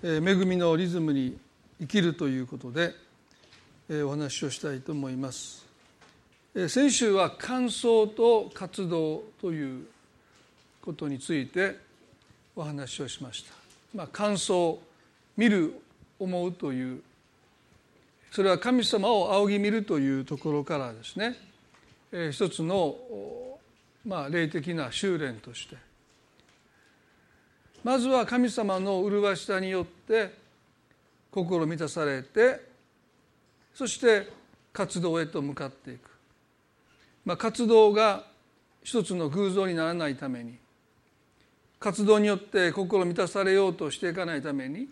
恵みのリズムに生きるということでお話をしたいと思います。先週は感想と活動ということについてお話をしました、まあ、感想見る思うというそれは神様を仰ぎ見るというところからですね。一つのまあ霊的な修練としてまずは神様の麗しさによって心満たされてそして活動へと向かっていく、まあ、活動が一つの偶像にならないために活動によって心満たされようとしていかないために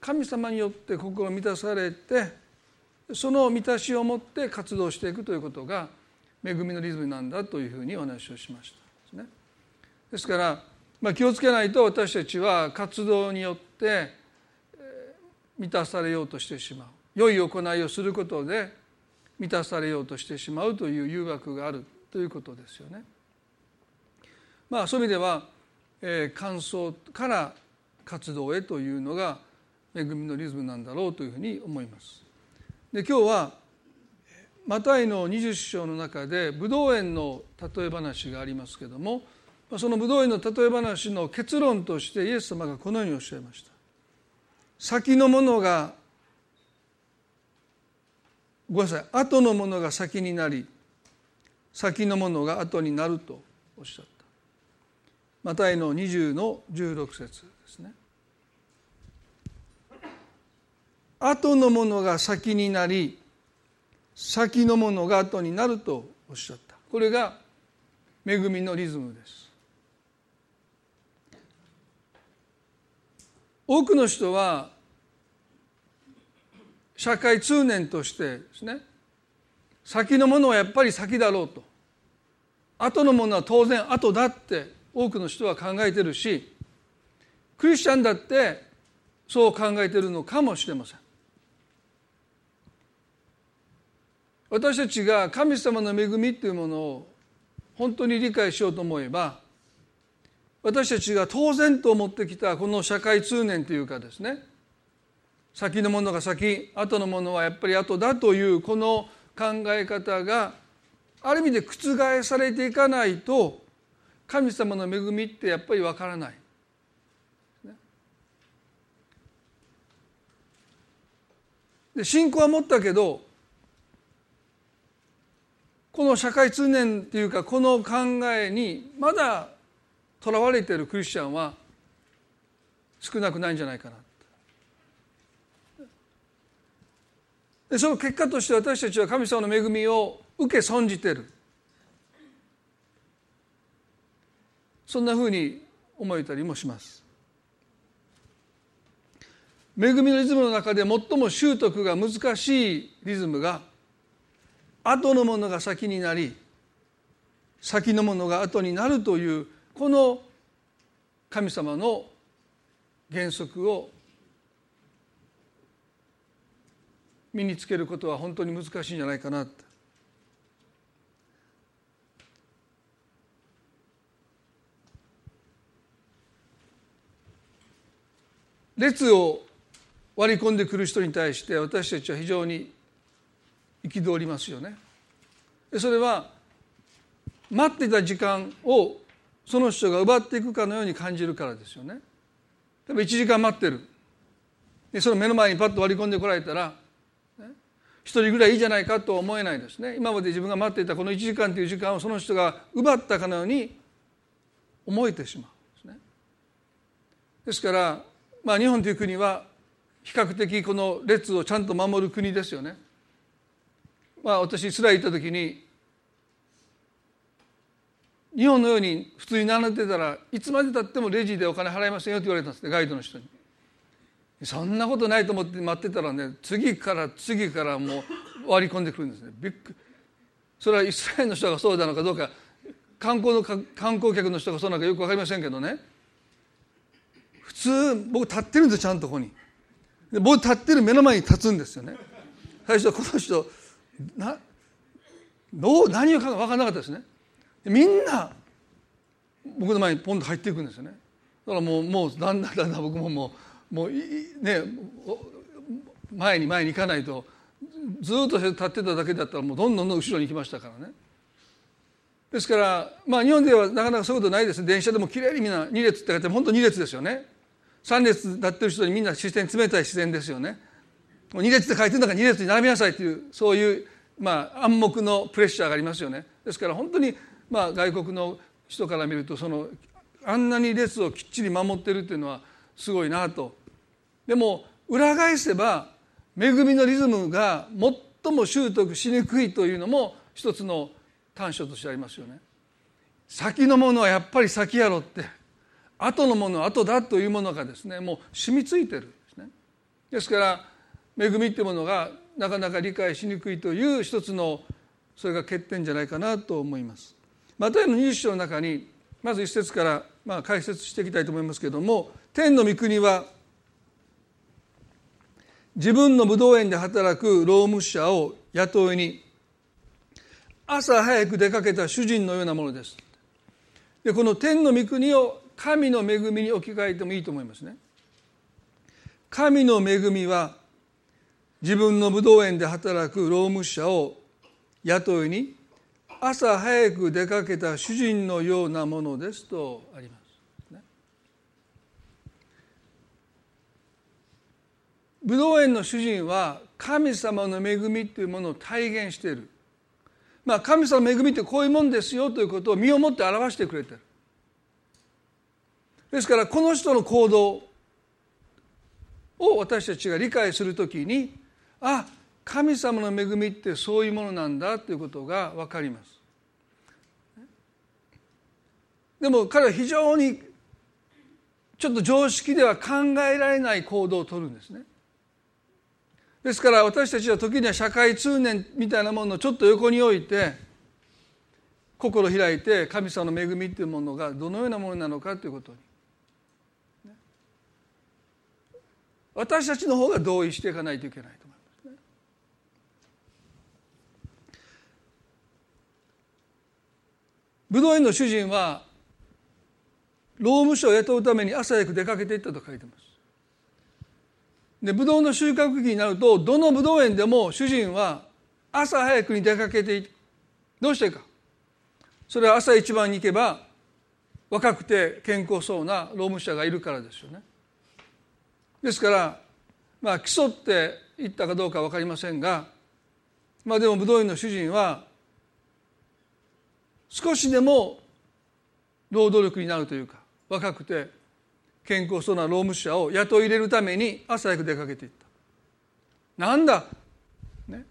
神様によって心満たされてその満たしを持って活動していくということが恵みのリズムなんだというふうにお話をしましたですね。ですからまあ、気をつけないと私たちは活動によって満たされようとしてしまう良い行いをすることで満たされようとしてしまうという誘惑があるということですよね。まあ、そういう意味では、えー、感想から活動へというのが恵みのリズムなんだろうというふうに思います。で今日はマタイの20章の中でブドウ園の例え話がありますけどもそのブドウ園の例え話の結論としてイエス様がこのようにおっしゃいました。先のものがごめんなさい後のものが先になり先のものが後になるとおっしゃった。マタイの20の16節ですね。後のものが先になり先のものが後になるとおっしゃった。これが恵みのリズムです。多くの人は社会通念としてですね先のものはやっぱり先だろうと。後のものは当然後だって多くの人は考えてるしクリスチャンだってそう考えてるのかもしれません。私たちが神様の恵みというものを本当に理解しようと思えば私たちが当然と思ってきたこの社会通念というかですね先のものが先後のものはやっぱり後だというこの考え方がある意味で覆されていかないと神様の恵みってやっぱりわからない。で信仰は持ったけどこの社会通念っていうかこの考えにまだとらわれているクリスチャンは少なくないんじゃないかなでその結果として私たちは神様の恵みを受け損じてる。そんなふうに思えたりもします。恵みのリズムの中で最も習得が難しいリズムが後のものが先になり先のものが後になるというこの神様の原則を身につけることは本当に難しいんじゃないかな列を割り込んでくる人に対して私たちは非常に憤りますよね。それは待ってた時間をその人が奪っていくかのように感じるからですよね。例えば1時間待ってるでその目の前にパッと割り込んでこられたら一人ぐらいいいじゃないかとは思えないですね今まで自分が待っていたこの1時間という時間をその人が奪ったかのように思えてしまうんですね。ですからまあ日本という国は比較的この列をちゃんと守る国ですよね。まあ私イスラエル行った時に日本のように普通に並んでたらいつまでたってもレジでお金払いませんよって言われたんですねガイドの人に。そんなことないと思って待ってたらね次から次からもう割り込んでくるんですね。びっくそれはイスラエルの人がそうなのかどうか観光の観光客の人がそうなのかよく分かりませんけどね。普通僕立ってるんですちゃんとここに。で僕立ってる目の前に立つんですよね。最初この人などう何を考え分からなかったですね。みんな僕の前にポンと入っていくんですよね。だからもうもうだんだんだんだん僕もももうね前に前に行かないとずっと立ってただけだったらもうどんどんどん後ろに行きましたからね。ですからまあ日本ではなかなかそういうことないですね。電車でもきれいにみんな2列って書いて本当2列ですよね。3列立ってる人にみんな視線冷たい視線ですよね。2列って書いてるんだから2列に並びなさいっていうそういうまあ暗黙のプレッシャーがありますよね。ですから本当にまあ外国の人から見るとそのあんなに列をきっちり守ってるっていうのはすごいなとでも裏返せば恵みのリズムが最も習得しにくいというのも一つの短所としてありますよね。先のものはやっぱり先やろって後のものは後だというものがですねもう染みついてるんですね。ですから恵みっていうものがなかなか理解しにくいという一つのそれが欠点じゃないかなと思います。マタイの20章の中にまず一節からまあ解説していきたいと思いますけれども天の御国は自分の武道園で働く労務者を雇いに朝早く出かけた主人のようなものです。でこの天の御国を神の恵みに置き換えてもいいと思いますね。神の恵みは自分の武道園で働く労務者を雇いに朝早く出かけた主人のようなものですとあります。武道園の主人は神様の恵みというものを体現している、まあ、神様の恵みってこういうもんですよということを身をもって表してくれてる。ですからこの人の行動を私たちが理解するときにあ神様の恵みってそういうものなんだということが分かります。でも彼は非常にちょっと常識では考えられない行動をとるんですねですから私たちは時には社会通念みたいなものをちょっと横に置いて心開いて神様の恵みというものがどのようなものなのかということに私たちの方が同意していかないといけないと思いますね。武道園の主人は労務所を雇うために朝早く出かけていったと書いてます。でブドウの収穫期になるとどのブドウ園でも主人は朝早くに出かけていどうしてかそれは朝一番に行けば若くて健康そうな労務者がいるからですよねですからまあ競っていったかどうか分かりませんがまあでもブドウ園の主人は少しでも労働力になるというか若くて健康そうな労務者を雇い入れるために朝早く出かけていった。なんだ、ね、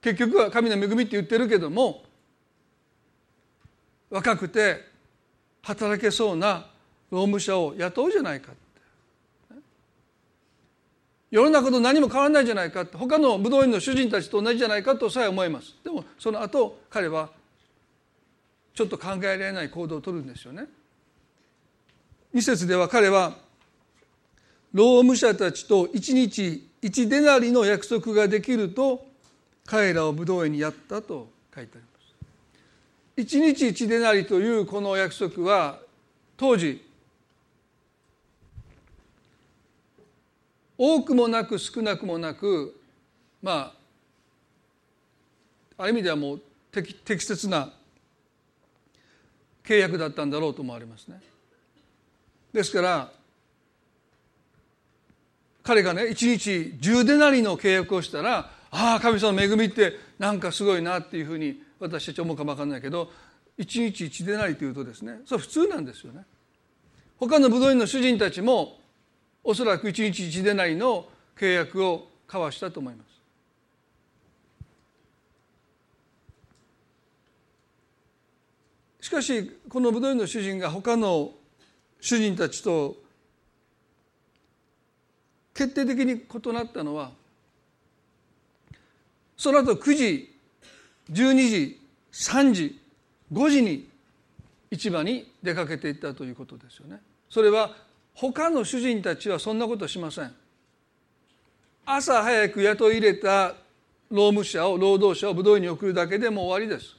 結局は神の恵みって言ってるけども若くて働けそうな労務者を雇うじゃないかって。世の中と何も変わらないじゃないかって。他の武道院の主人たちと同じじゃないかとさえ思います。でもその後彼はちょっと考えられない行動をとるんですよね。2節では彼は労務者たちと1日1デナリの約束ができると彼らを武道園にやったと書いてあります。1日1デナリというこの約束は当時多くもなく少なくもなくまあある意味ではもう適適切な契約だったんだろうと思われますね。ですから彼がね一日10デナリの契約をしたらああ神様の恵みってなんかすごいなっていうふうに私たち思うかも分かんないけど一日1デナリというとですねそれ普通なんですよね。他の武道院の主人たちもおそらく一日1デナリの契約を交わしたと思います。しかしこの武道院の主人が他の主人たちと決定的に異なったのはその後9時12時3時5時に市場に出かけていったということですよね。それは他の主人たちはそんなことしません。朝早く雇い入れた労務者を労働者を武道院に送るだけでも終わりです。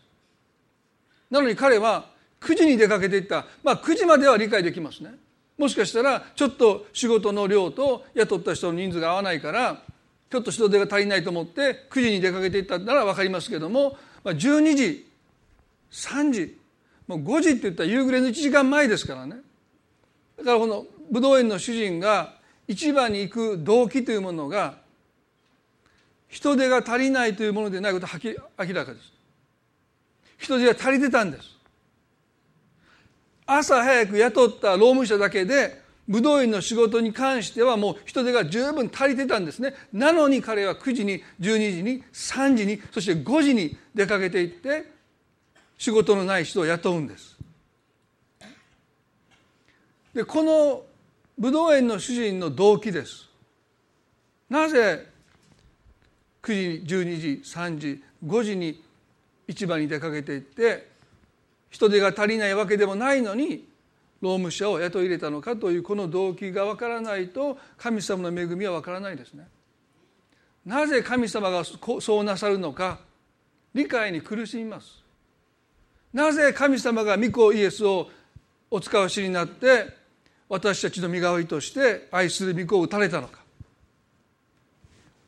なのに彼は9時に出かけていった。まあ9時までは理解できますね。もしかしたらちょっと仕事の量と雇った人の人数が合わないからちょっと人手が足りないと思って9時に出かけていったなら分かりますけどもまあ12時3時もう5時って言ったら夕暮れの1時間前ですからね。だからこの武道園の主人が市場に行く動機というものが人手が足りないというものでないことは明らかです。人手が足りてたんです。朝早く雇った労務者だけで武道院の仕事に関してはもう人手が十分足りてたんですね。なのに彼は9時に12時に3時にそして5時に出かけていって仕事のない人を雇うんです。でこの武道園の主人の動機です。なぜ9時12時3時5時に市場に出かけていって人手が足りないわけでもないのに労務者を雇い入れたのかというこの動機がわからないと神様の恵みはわからないですね。なぜ神様がそうなさるのか理解に苦しみます。なぜ神様が御子イエスをお使わしになって私たちの身代わりとして愛する御子を打たれたのか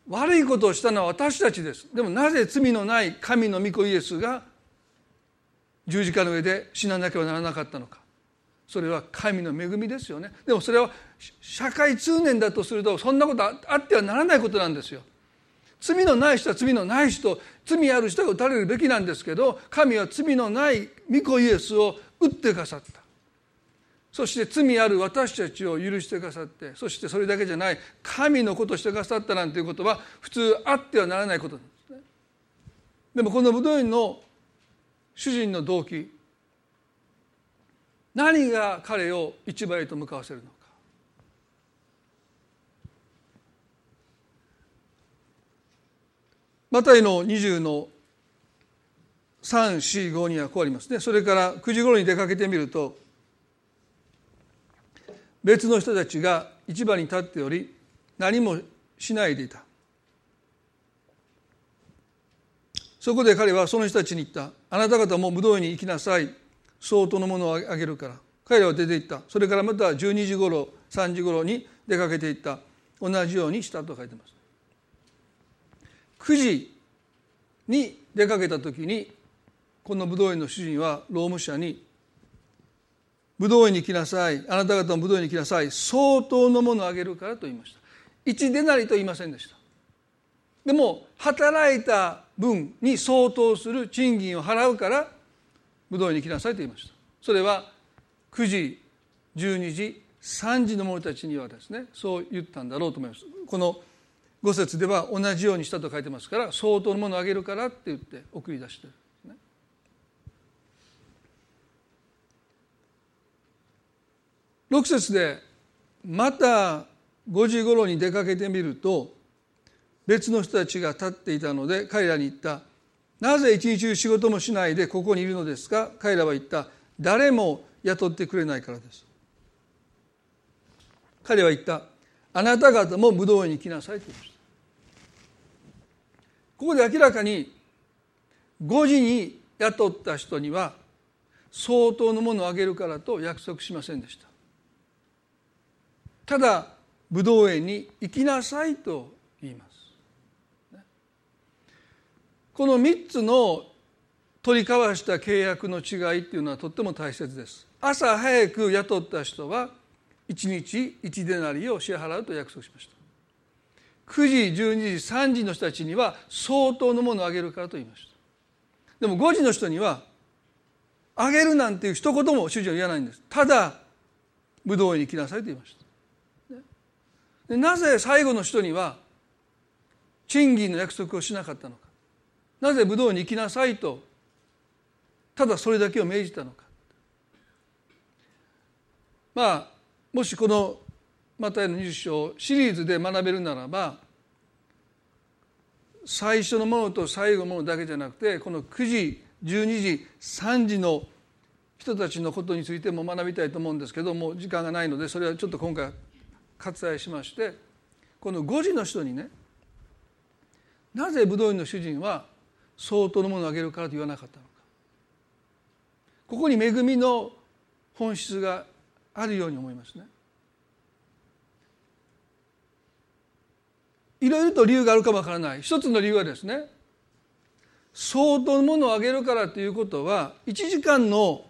悪いことをしたのは私たちですでもなぜ罪のない神の御子イエスが十字架の上で死ななければならなかったのか。それは神の恵みですよね。でもそれは社会通念だとするとそんなことあってはならないことなんですよ。罪のない人は罪のない人罪ある人が打たれるべきなんですけど神は罪のない御子イエスを打ってくださった。そして罪ある私たちを許してくださってそしてそれだけじゃない神のことしてくださったなんていうことは普通あってはならないことなんですね。でもこの武道院の主人の動機何が彼を市場へと向かわせるのか。マタイの20の345にはこうありますね。それから9時頃に出かけてみると別の人たちが市場に立っており何もしないでいた。そこで彼はその人たちに言った。あなた方も武道に行きなさい。相当のものをあげるから。彼らは出て行った。それからまた12時頃3時頃に出かけていった。同じようにしたと書いてます。9時に出かけた時にこの武道園の主人は労務者に「武道園に来なさい。あなた方も武道園に来なさい。相当のものをあげるから」と言いました。一デナリと言いませんでした。でも働いた分に相当する賃金を払うから武道に来なさいと言いました。それは9時12時3時の者たちにはですねそう言ったんだろうと思います。この五節では同じようにしたと書いてますから相当のものをあげるからって言って送り出してるね。6節でまた5時頃に出かけてみると別の人たちが立っていたので彼らに言ったなぜ一日中仕事もしないでここにいるのですか？彼らは言った誰も雇ってくれないからです。彼は言ったあなた方も武道園に来なさいと言いました。ここで明らかに5時に雇った人には相当のものをあげるからと約束しませんでした。ただ武道園に行きなさいと言いますこの3つの取り交わした契約の違いっていうのはとっても大切です。朝早く雇った人は1日1デナリを支払うと約束しました。9時12時3時の人たちには相当のものをあげるからと言いました。でも5時の人にはあげるなんていう一言も主人は言わないんです。ただ武道園に来なさいと言いました。なぜ最後の人には賃金の約束をしなかったのか。なぜ武道に行きなさいとただそれだけを命じたのか。まあもしこのマタイの20章シリーズで学べるならば最初のものと最後のものだけじゃなくてこの9時12時3時の人たちのことについても学びたいと思うんですけども時間がないのでそれはちょっと今回割愛しましてこの5時の人にねなぜ武道院の主人は相当のものをあげるからと言わなかったのか。ここに恵みの本質があるように思いますね。いろいろと理由があるかもわからない。一つの理由はですね相当のものをあげるからということは1時間の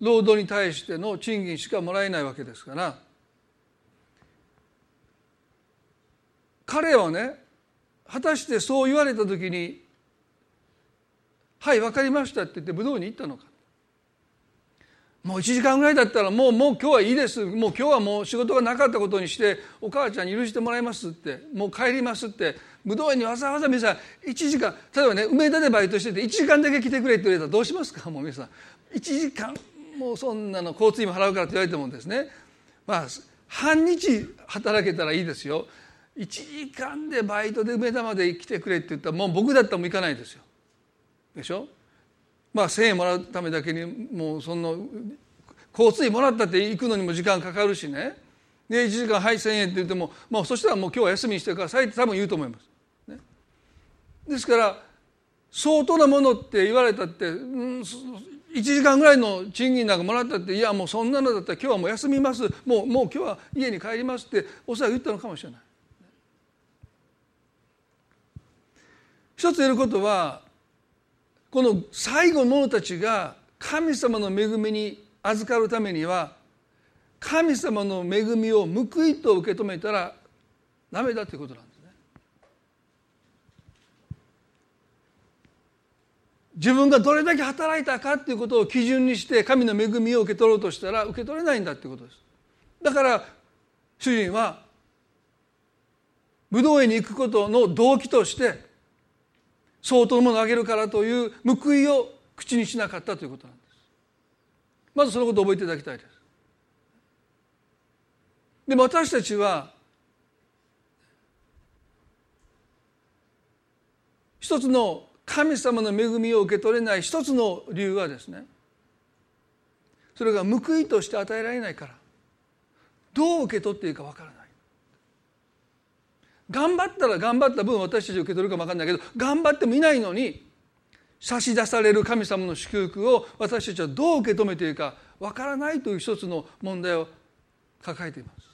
労働に対しての賃金しかもらえないわけですから彼はね果たしてそう言われた時に「はい分かりました」って言って武道に行ったのか。もう1時間ぐらいだったらもうもう今日はいいです。もう今日はもう仕事がなかったことにしてお母ちゃんに許してもらいますってもう帰りますって武道園にわざわざ皆さん1時間例えばね梅田でバイトしてて1時間だけ来てくれって言われたらどうしますか？もう皆さん。1時間もうそんなの交通費も払うからって言われてもですね。まあ半日働けたらいいですよ。1時間でバイトで梅田まで来てくれって言ったらもう僕だったらもう行かないですよ。でしょ？まあ1,000円もらうためだけにもうそんな交通費もらったって行くのにも時間かかるしね。で1時間はい1,000円って言っても、まあ、そしたらもう今日は休みにしてくださいって多分言うと思います。ね、ですから相当なものって言われたって、うん、1時間ぐらいの賃金なんかもらったっていやもうそんなのだったら今日はもう休みます。もうもう今日は家に帰りますっておそらく言ったのかもしれない。一つ言えることはこの最後の者たちが神様の恵みに預かるためには神様の恵みを報いと受け止めたらダメだということなんですね。自分がどれだけ働いたかっていうことを基準にして神の恵みを受け取ろうとしたら受け取れないんだっていうことです。だから主人は武道園に行くことの動機として相当のものをあげるからという報いを口にしなかったということなんです。まずそのことを覚えていただきたいです。でも私たちは一つの神様の恵みを受け取れない一つの理由はですねそれが報いとして与えられないからどう受け取っていいかわからない頑張ったら頑張った分私たち受け取るかも分かんないけど頑張ってもいないのに差し出される神様の祝福を私たちはどう受け止めていいか分からないという一つの問題を抱えています。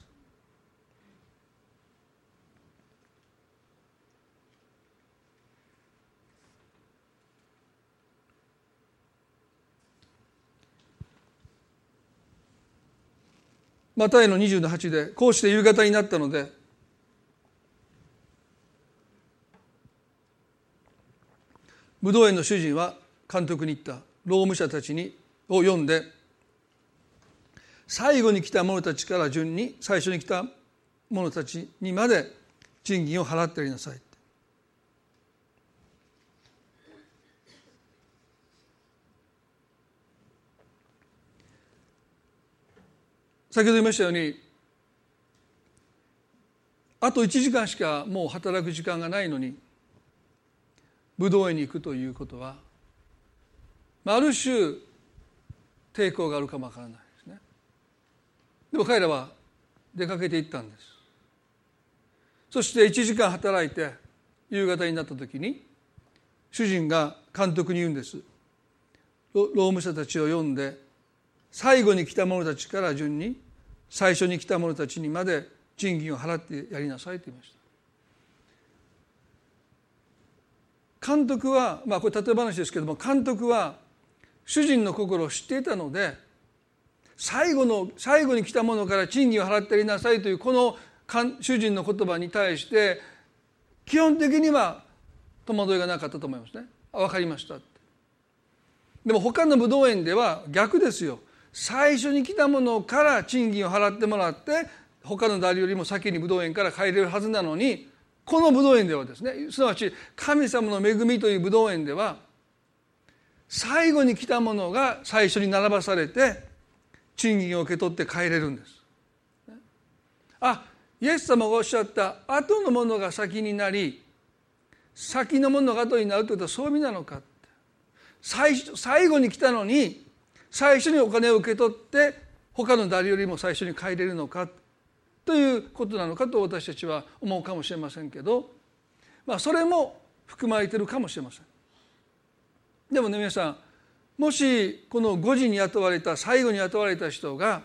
マタイの20の8でこうして夕方になったので武道園の主人は監督に言った労務者たちにを読んで最後に来た者たちから順に最初に来た者たちにまで賃金を払ってやりなさい先ほど言いましたようにあと1時間しかもう働く時間がないのに武道園に行くということはある種抵抗があるかもわからないですね。でも彼らは出かけていったんです。そして1時間働いて夕方になった時に主人が監督に言うんです。労務者たちを呼んで最後に来た者たちから順に最初に来た者たちにまで賃金を払ってやりなさいと言いました監督はまあこれ例え話ですけども監督は主人の心を知っていたので最後の最後に来たものから賃金を払ってやりなさいというこの主人の言葉に対して基本的には戸惑いがなかったと思いますね。分かりましたでも他の武道園では逆ですよ。最初に来たものから賃金を払ってもらって他の誰よりも先に武道園から帰れるはずなのにこの武道園ではですねすなわち神様の恵みという武道園では最後に来たものが最初に並ばされて賃金を受け取って帰れるんです。あイエス様がおっしゃった後のものが先になり先のものが後になるということはそういう意味なのか最初最後に来たのに最初にお金を受け取って他の誰よりも最初に帰れるのかということなのかと私たちは思うかもしれませんけど、まあ、それも含まれているかもしれません。でもね皆さんもしこの5時に雇われた最後に雇われた人が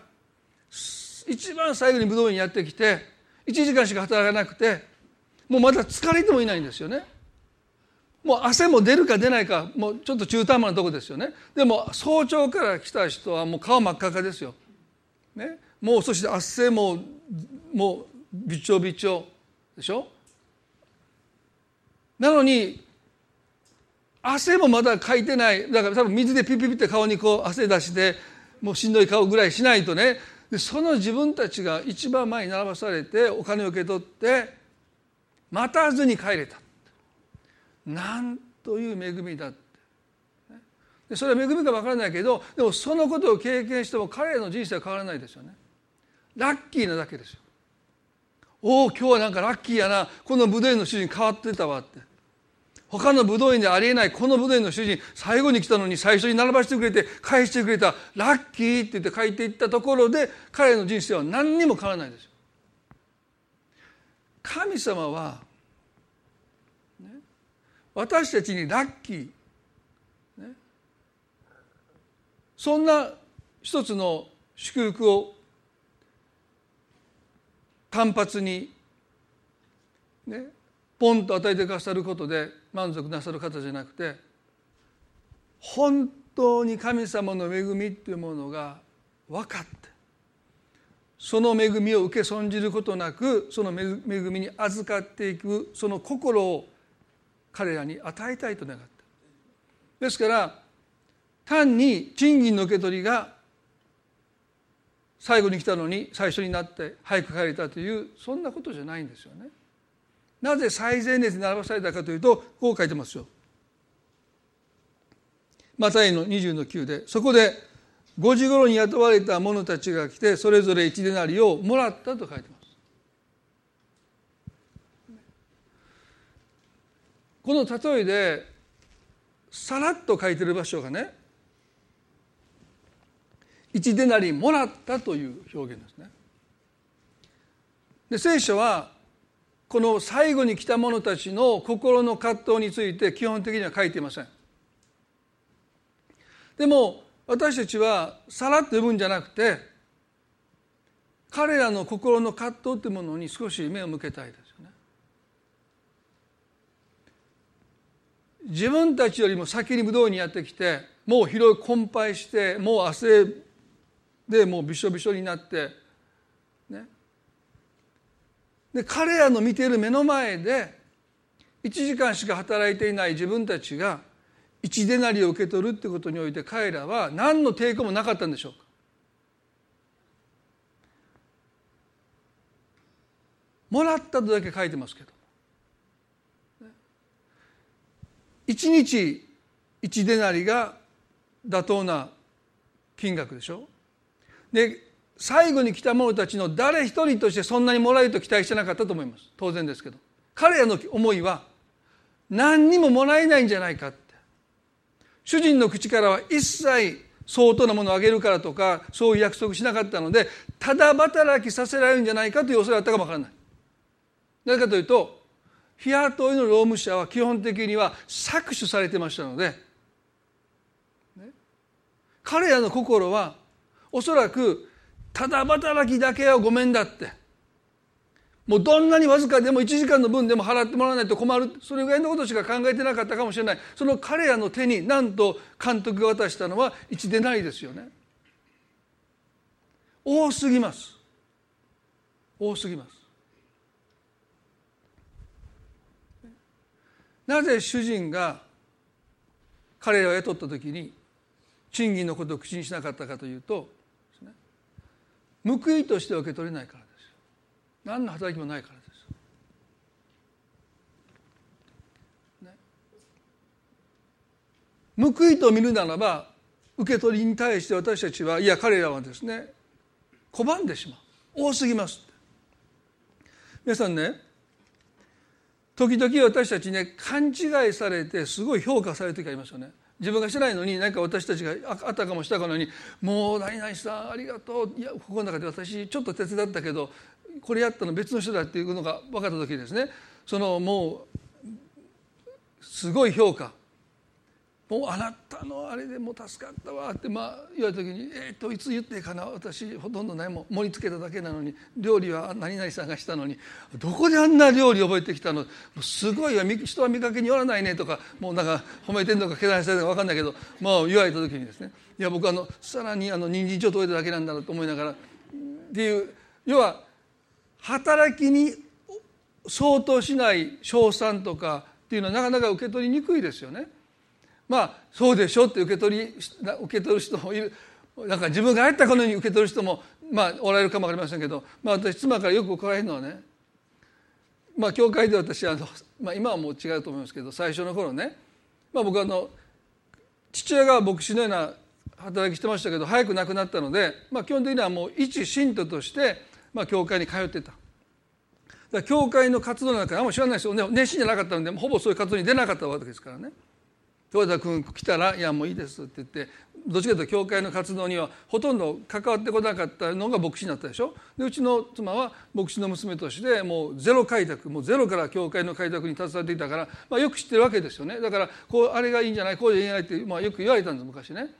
一番最後に武道院にやってきて1時間しか働かなくてもうまだ疲れてもいないんですよね。もう汗も出るか出ないかもうちょっと中途半端なとこですよねでも早朝から来た人はもう顔真っ赤かですよ、ね、もうそして汗ももうびちょびちょでしょ？なのに汗もまだかいてない。だから多分水でピピピって顔にこう汗出してもうしんどい顔ぐらいしないとね。でその自分たちが一番前に並ばされてお金を受け取って待たずに帰れた。なんという恵みだって。それは恵みか分からないけどでもそのことを経験しても彼の人生は変わらないですよね。ラッキーなだけですよ。おお今日はなんかラッキーやな。この武道院の主人変わってたわって。他の武道院でありえないこの武道院の主人最後に来たのに最初に並ばしてくれて返してくれたラッキーって言って書いていったところで彼の人生は何にも変わらないですよ。神様は、ね、私たちにラッキー、そんな一つの祝福を単発にねポンと与えてくださることで満足なさる方じゃなくて本当に神様の恵みっていうものが分かってその恵みを受け損じることなくその恵みに預かっていくその心を彼らに与えたいと願ったですから単に賃金の受け取りが最後に来たのに最初になって早く帰れたというそんなことじゃないんですよね。なぜ最前列に並ばされたかというとこう書いてますよ。マタイの20の9でそこで5時頃に雇われた者たちが来てそれぞれ1デナリをもらったと書いてます。この例えでさらっと書いてる場所がね1デナリもらったという表現ですね。で聖書はこの最後に来た者たちの心の葛藤について基本的には書いていませんでも私たちはさらっと読むんじゃなくて彼らの心の葛藤というものに少し目を向けたいですよね自分たちよりも先に武道にやってきてもう疲労困憊してもう汗でもうびしょびしょになってね。で彼らの見ている目の前で1時間しか働いていない自分たちが一デナリを受け取るってことにおいて彼らは何の抵抗もなかったんでしょうか。もらったとだけ書いてますけど。1日1デナリが妥当な金額でしょ。で最後に来た者たちの誰一人としてそんなにもらえると期待してなかったと思います。当然ですけど。彼らの思いは何にももらえないんじゃないかって。主人の口からは一切相当なものをあげるからとかそういう約束しなかったのでただ働きさせられるんじゃないかという恐れがあったかもわからない。なぜかというと日雇いの労務者は基本的には搾取されてましたので、ね、彼らの心はおそらくただ働きだけはごめんだって。もうどんなにわずかでも1時間の分でも払ってもらわないと困る。それぐらいのことしか考えてなかったかもしれない。その彼らの手になんと監督が渡したのは1でないですよね。多すぎます。多すぎます。なぜ主人が彼らを雇った時に賃金のことを口にしなかったかというと報いとして受け取れないからです。何の働きもないからです、ね、報いと見るならば受け取りに対して私たちはいや彼らはですね拒んでしまう。多すぎます皆さんね時々私たちね勘違いされてすごい評価される時ありますよね。自分がしてないのに何か私たちがあったかもしたかのように「もう何々さんありがとう」いやここの中で私ちょっと手伝ったけどこれやったの別の人だっていうのが分かった時ですねそのもうすごい評価。もうあなたのあれでもう助かったわ。ってまあ言われた時に「えっ、といつ言っていいかな。私ほとんどないもん盛り付けただけなのに料理は何々さんがしたのにどこであんな料理覚えてきたの？すごいわ人は見かけによらないね」とかもうなんか褒めてんのかけなしてるのか分かんないけどまあ言われた時にですね。いや僕あのさらにあの人参ちょっと置いただけなんだなと思いながらっていう要は働きに相当しない賞賛とかっていうのはなかなか受け取りにくいですよね。まあそうでしょって受け取り受け取る人もいるなんか自分が入ったこのように受け取る人もまあおられるかも分かりませんけど、まあ、私妻からよく怒られるのはねまあ教会で私あの、まあ、今はもう違うと思いますけど最初の頃ね、まあ、僕あの父親が牧師のような働きしてましたけど早く亡くなったので、まあ、基本的にはもう一信徒として、まあ、教会に通ってた。だから教会の活動なんかあんま知らないですよね熱心じゃなかったのでほぼそういう活動に出なかったわけですからね。豊田君来たら「いやもういいです」って言ってどっちかというと教会の活動にはほとんど関わってこなかったのが牧師になったでしょ？でうちの妻は牧師の娘としてもうゼロ開拓もうゼロから教会の開拓に携わっていたから、まあ、よく知ってるわけですよね。だからこうあれがいいんじゃない？こうじゃいけない？って、まあ、よく言われたんです昔ね。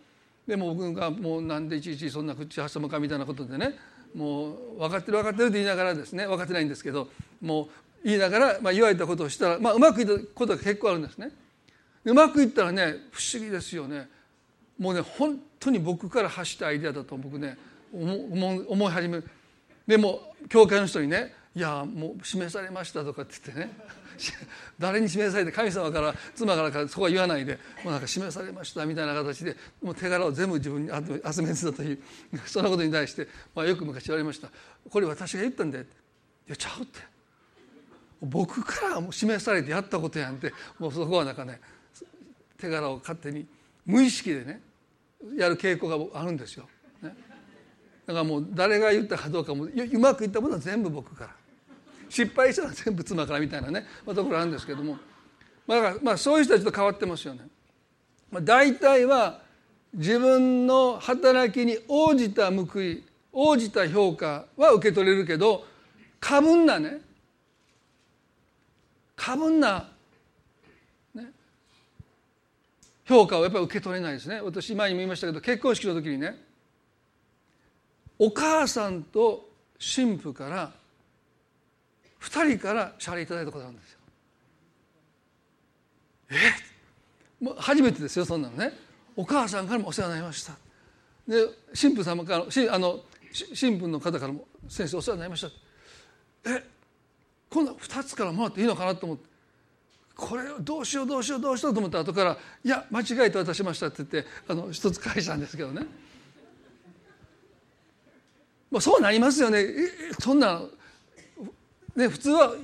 でも僕がもうなんでいちいちそんな口挟むかみたいなことでねもう分かってる分かってるって言いながらですね分かってないんですけどもう言いながら、まあ、言われたことをしたら、まあ、うまくいったことが結構あるんですね。うまくいったらね不思議ですよね。もうね本当に僕から発したアイデアだと僕ね思い始めるでも教会の人にね「いやもう示されました」とかって言ってね 誰に示されて神様から妻からかそこは言わないでもうなんか示されましたみたいな形でもう手柄を全部自分に集めてたという そんなことに対して、まあ、よく昔言われました「これ私が言ったんで」いやちゃう」って。僕からも示されてやったことやんって。もうそこはなんかね手柄を勝手に無意識でねやる傾向があるんですよ。ね、だからもう誰が言ったかどうかもうまくいったものは全部僕から失敗したら全部妻からみたいなね、まあ、ところあるんですけども、まあ、だからまあそういう人たちと変わってますよね。まあ、大体は自分の働きに応じた報い応じた評価は受け取れるけど過分なね過分な評価をやっぱり受け取れないですね私前にも言いましたけど結婚式の時にねお母さんと新婦から2人から謝礼いただいたことあるんですよ。え？もう初めてですよそんなのね。お母さんからもお世話になりました。で新婦様からあの新婦の方からも先生お世話になりました。え？今度は2つからもらっていいのかなと思ってこれどうしようどうしようどうしようと思った後から「いや間違えて渡しました」って言ってあの一つ返したんですけどね。まあ、そうなりますよねそんな、ね、普通は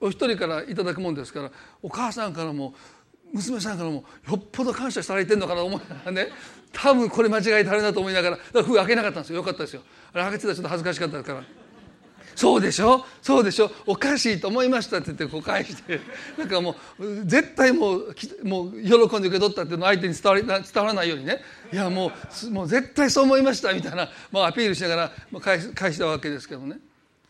お一人からいただくもんですからお母さんからも娘さんからもよっぽど感謝されてんのかなと思いながらね多分これ間違えたれなと思いながらだから封開けなかったんですよよかったですよあれ開けてたらちょっと恥ずかしかったから。そうでしょ？そうでしょ？おかしいと思いましたって言ってこう返して。なんかもう絶対もうもう喜んで受け取ったっていうの相手に伝わり伝わらないようにね。いやもうもう絶対そう思いましたみたいな、まあ、アピールしながら、返返したわけですけどね、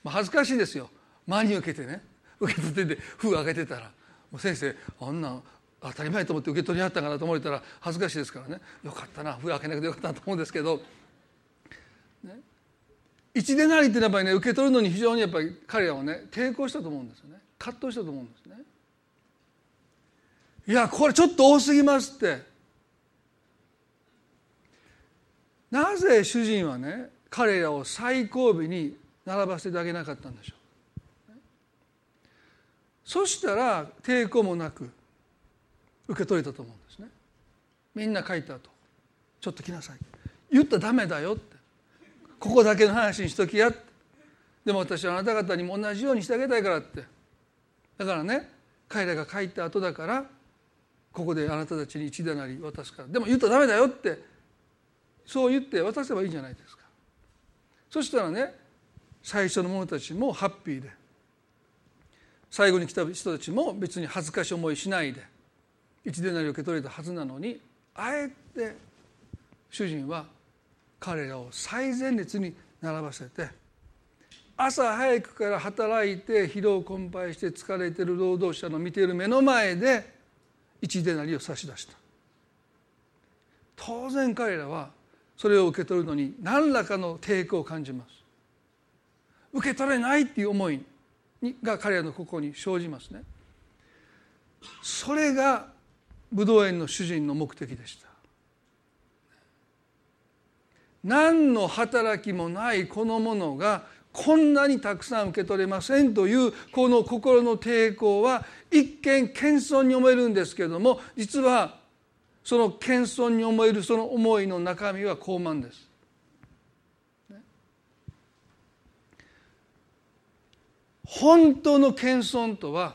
まあ、恥ずかしいですよ。真に受けてね。受け取ってて封開けてたら。もう先生あんな当たり前と思って受け取りはったかなと思われたら恥ずかしいですからね。よかったな。封開けなくてよかったなと思うんですけど。一でなりってやっぱりね受け取るのに非常にやっぱり彼らはね抵抗したと思うんですよね。葛藤したと思うんですね。いやこれちょっと多すぎますって。なぜ主人はね彼らを最後尾に並ばせてあげなかったんでしょう。そしたら抵抗もなく受け取れたと思うんですね。みんな書いた後ちょっと来なさい。言ったらダメだよって。ここだけの話にしときや。でも私はあなた方にも同じようにしてあげたいからって。だからね彼らが書いた後だからここであなたたちに一でなり渡すから。でも言ったらダメだよって。そう言って渡せばいいじゃないですか。そしたらね最初の者たちもハッピーで。最後に来た人たちも別に恥ずかしい思いしないで。一でなりを受け取れたはずなのにあえて主人は彼らを最前列に並ばせて朝早くから働いて疲労困憊して疲れてる労働者の見ている目の前で一でなりを差し出した。当然彼らはそれを受け取るのに何らかの抵抗を感じます。受け取れないっていう思いが彼らの心に生じますね。それがブドウ園の主人の目的でした。何の働きもないこのものがこんなにたくさん受け取れませんというこの心の抵抗は一見謙遜に思えるんですけれども実はその謙遜に思えるその思いの中身は傲慢です。本当の謙遜とは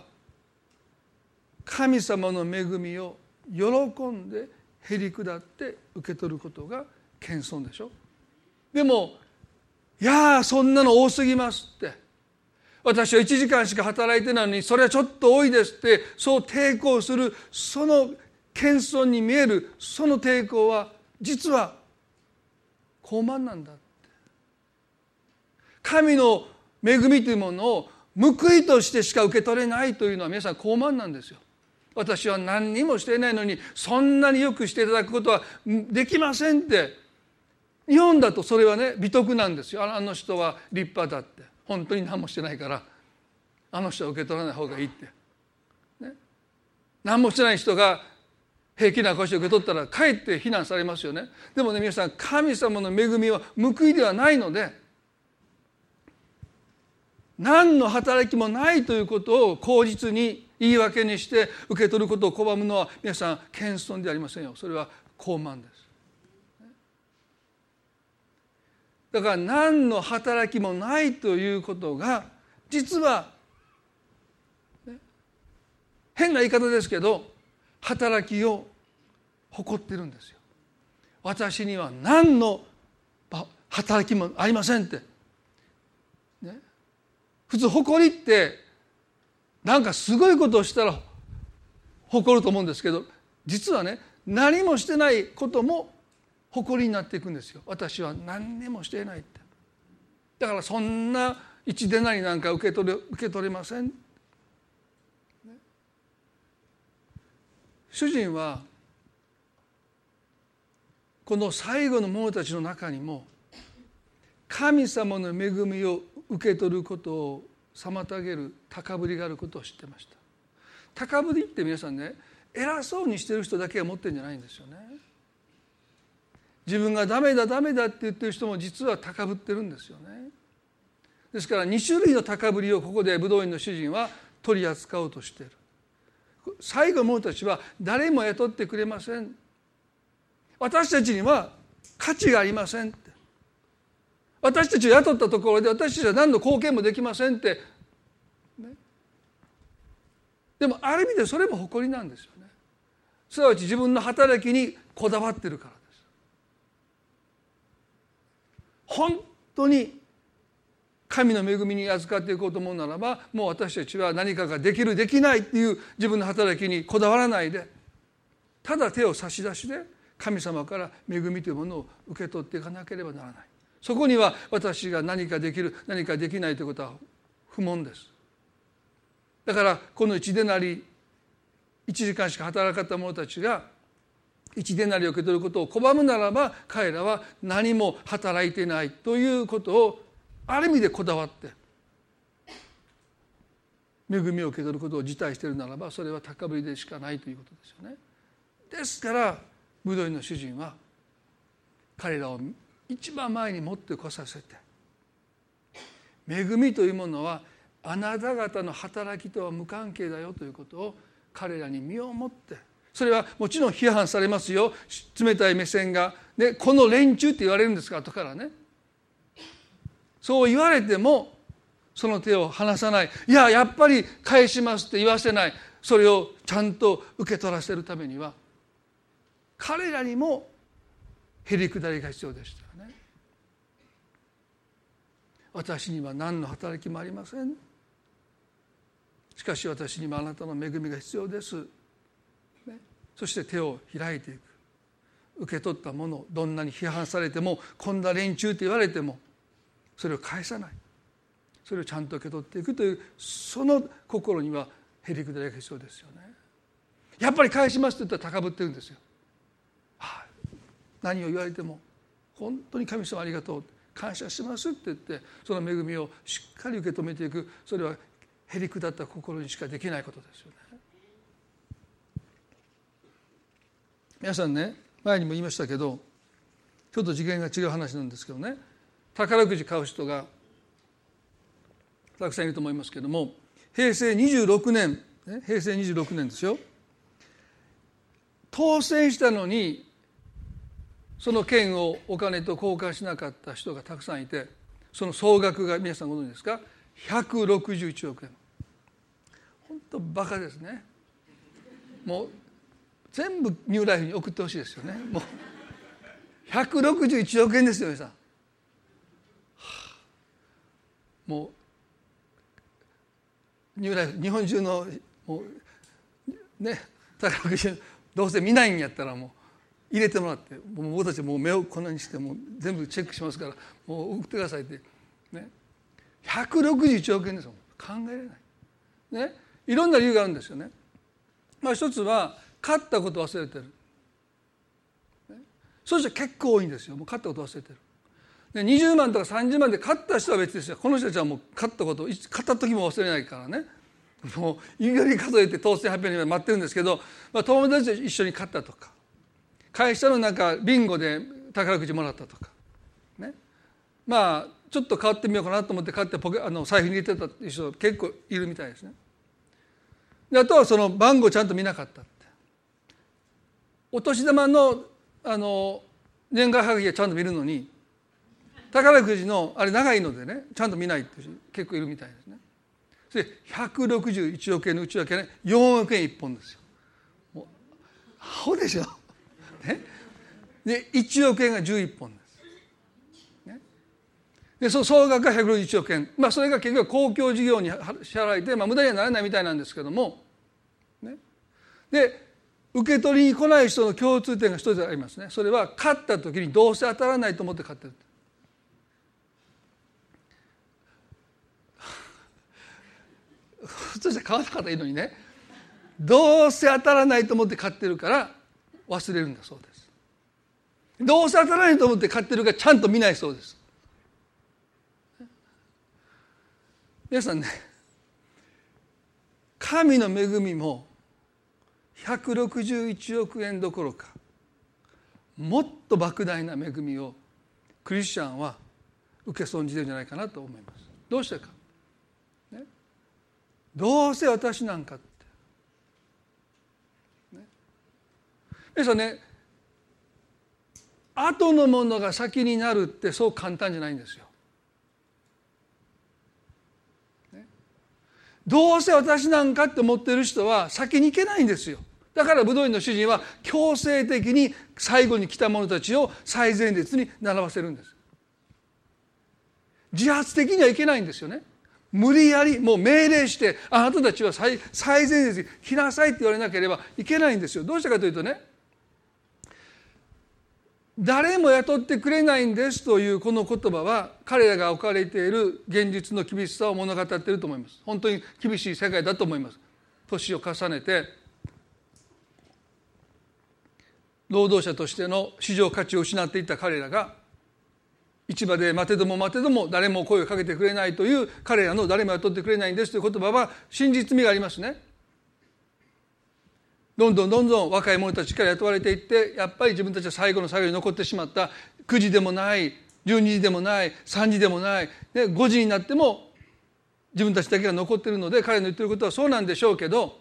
神様の恵みを喜んでへり下って受け取ることが謙遜でしょ？でもいやそんなの多すぎますって私は1時間しか働いてないのにそれはちょっと多いですって。そう抵抗するその謙遜に見えるその抵抗は実は傲慢なんだって。神の恵みというものを報いとしてしか受け取れないというのは皆さん傲慢なんですよ。私は何にもしていないのにそんなによくしていただくことはできませんって。日本だとそれはね美徳なんですよ。あの人は立派だって。本当に何もしてないから。あの人は受け取らない方がいいって、ね、何もしてない人が平気な顔して受け取ったらかえって非難されますよね。でもね皆さん神様の恵みは報いではないので何の働きもないということを口実に言い訳にして受け取ることを拒むのは皆さん謙遜ではありませんよ。それは傲慢です。だから何の働きもないということが実は、変な言い方ですけど働きを誇ってるんですよ。私には何の働きもありませんって。ね、普通誇りってなんかすごいことをしたら誇ると思うんですけど実はね何もしてないことも誇りになっていくんですよ。私は何にもしていないって。だからそんな一でなりなんか受け取れ受け取れません。主人はこの最後の者たちの中にも神様の恵みを受け取ることを妨げる高ぶりがあることを知ってました。高ぶりって皆さんね偉そうにしてる人だけが持ってるんじゃないんですよね。自分がダメだダメだって言ってる人も実は高ぶってるんですよね。ですから2種類の高ぶりをここで武道院の主人は取り扱おうとしてる。最後の者たちは誰も雇ってくれません。私たちには価値がありません私たちを雇ったところで私たちは何の貢献もできませんって、ね、でもある意味でそれも誇りなんですよね。すなわち自分の働きにこだわってるからです本当に神の恵みに預かっていこうと思うならばもう私たちは何かができるできないっていう自分の働きにこだわらないでただ手を差し出しで神様から恵みというものを受け取っていかなければならない。そこには私が何かできる何かできないということは不問です。だからこの一でなり1時間しか働かった者たちが一でなりを受け取ることを拒むならば彼らは何も働いてないということをある意味でこだわって恵みを受け取ることを辞退しているならばそれは高ぶりでしかないということですよね。ですからブドウの主人は彼らを一番前に持ってこさせて恵みというものはあなた方の働きとは無関係だよということを彼らに身をもってそれはもちろん批判されますよ冷たい目線が、ね、この連中って言われるんですか？後からねそう言われてもその手を離さないいややっぱり返しますって言わせないそれをちゃんと受け取らせるためには彼らにもへりくだりが必要でしたよね。私には何の働きもありません。しかし私にもあなたの恵みが必要です。そして手を開いていく。受け取ったものどんなに批判されてもこんな連中と言われてもそれを返さないそれをちゃんと受け取っていくというその心にはへりくだりが必要ですよね。やっぱり返しますって言ったら高ぶってるんですよ。何を言われても本当に神様ありがとう感謝しますって言ってその恵みをしっかり受け止めていくそれはへりくだった心にしかできないことですよね。皆さんね前にも言いましたけどちょっと次元が違う話なんですけどね。宝くじ買う人がたくさんいると思いますけども平成26年平成26年ですよ。当選したのにその券をお金と交換しなかった人がたくさんいてその総額が皆さんご存知ですか？161億円。本当バカですね。もう全部ニューライフに送ってほしいですよね。もう。161億円ですよ皆さん、はあ、もう。ニューライフ日本中のもうね宝くじどうせ見ないんやったらもう入れてもらってもう僕たちもう目をこんなにしても全部チェックしますからもう送ってくださいってね。161億円ですよ。考えられない。ね。いろんな理由があるんですよね。まあ一つは勝ったこと忘れてる、ね、そういう人結構多いんですよ。もう勝ったこと忘れてる。で20万とか30万で勝った人は別ですよ。この人たちはもう勝ったこと勝った時も忘れないからね。もう指折り数えて当選発表に待ってるんですけど、まあ、友達と一緒に勝ったとか。会社のなんかビンゴで宝くじもらったとか。ね。まあちょっと変わってみようかなと思って買ってポケあの財布に入れてたっていう人結構いるみたいですね。であとはその番号ちゃんと見なかった。お年玉のあの年賀はがきはちゃんと見るのに宝くじのあれ長いのでねちゃんと見ないって結構いるみたいですね。それ161億円の内訳ね4億円1本ですよ。もうアホでしょ、ね、で1億円が11本です、ね、でその総額が161億円まあそれが結局公共事業に支払いて、まあ、無駄にはならないみたいなんですけども、ね、で受け取りに来ない人の共通点が一つありますね。それは勝った時にどうせ当たらないと思って勝ってる。普通じゃ買わなかったらいいのにね。どうせ当たらないと思って買ってるから忘れるんだそうです。どうせ当たらないと思って買ってるからちゃんと見ないそうです。皆さんね神の恵みも161億円どころかもっと莫大な恵みをクリスチャンは受け損じてるんじゃないかなと思います。どうしてか。ね。どうせ私なんかって、ね、皆さんね後のものが先になるってそう簡単じゃないんですよ。どうせ私なんかって思ってる人は先に行けないんですよ。だから武道院の主人は強制的に最後に来た者たちを最前列に並ばせるんです。自発的にはいけないんですよね。無理やりもう命令してあなたたちは最最前列に来なさいって言われなければいけないんですよどうしたかというとね誰も雇ってくれないんですというこの言葉は彼らが置かれている現実の厳しさを物語っていると思います本当に厳しい世界だと思います年を重ねて労働者としての市場価値を失っていった彼らが市場で待てども待てども誰も声をかけてくれないという彼らの誰も雇ってくれないんですという言葉は真実味がありますね。どんどんどんどん若い者たちから雇われていってやっぱり自分たちは最後の最後に残ってしまった9時でもない12時でもない3時でもないで5時になっても自分たちだけが残ってるので彼の言ってることはそうなんでしょうけど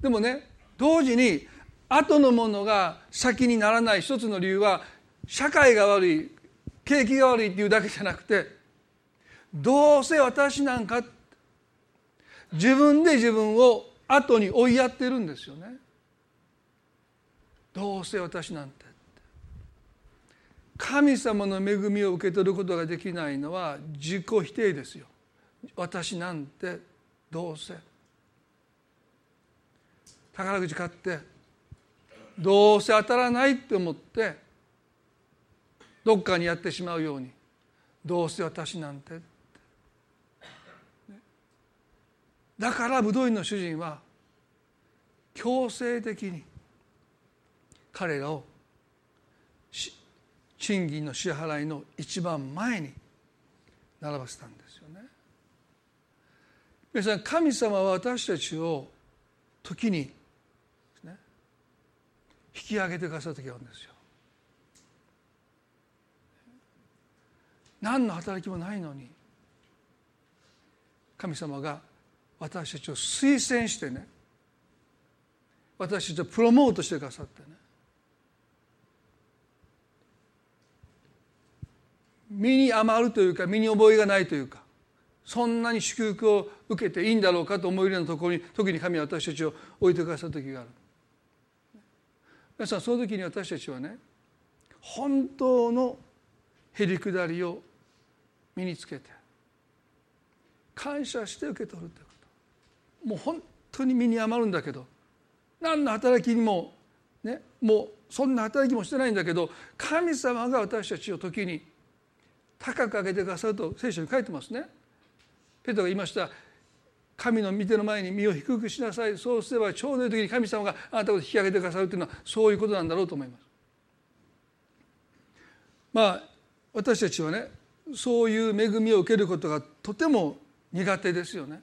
でもね同時に後のものが先にならない一つの理由は社会が悪い景気が悪いっていうだけじゃなくてどうせ私なんか自分で自分を後に追いやってるんですよね。どうせ私なんて神様の恵みを受け取ることができないのは自己否定ですよ。私なんてどうせ宝くじ買ってどうせ当たらないって思ってどっかにやってしまうようにどうせ私なんてだから武道院の主人は強制的に彼らを賃金の支払いの一番前に並ばせたんですよね。皆さん神様は私たちを時に、引き上げてくださる時があるんですよ。何の働きもないのに神様が私たちを推薦してね私たちをプロモートしてくださってね身に余るというか身に覚えがないというかそんなに祝福を受けていいんだろうかと思えるようなところに時に神は私たちを置いてくださる時がある皆さんその時に私たちはね本当のへりくだりを身につけて感謝して受け取るということもう本当に身に余るんだけど何の働きにもねもうそんな働きもしてないんだけど神様が私たちを時に高く上げてくださると聖書に書いてますね。ペトが言いました神の御手の前に身を低くしなさいそうすればちょうどいい時に神様があなたを引き上げてくださるというのはそういうことなんだろうと思います。まあ私たちはねそういう恵みを受けることがとても苦手ですよね。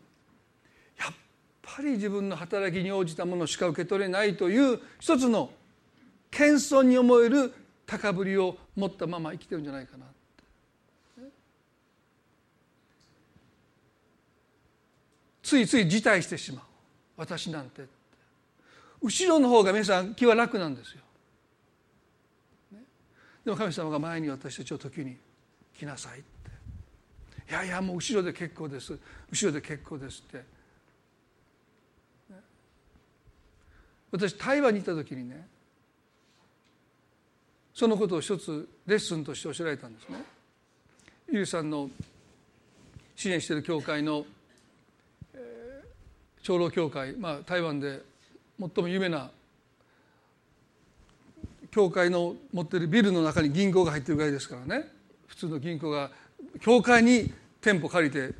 やっぱり自分の働きに応じたものしか受け取れないという一つの謙遜に思える高ぶりを持ったまま生きてるんじゃないかなついつい辞退してしまう。私なんて。後ろの方が皆さん気は楽なんですよ。でも神様が前に私たちを時に来なさいって。いやいやもう後ろで結構です。後ろで結構ですって。私台湾にいた時にねそのことを一つレッスンとして教えられたんですね。ゆうさんの支援している教会の長老教会、まあ、台湾で最も有名な教会の持ってるビルの中に銀行が入ってるぐらいですからね。普通の銀行が教会に店舗借りて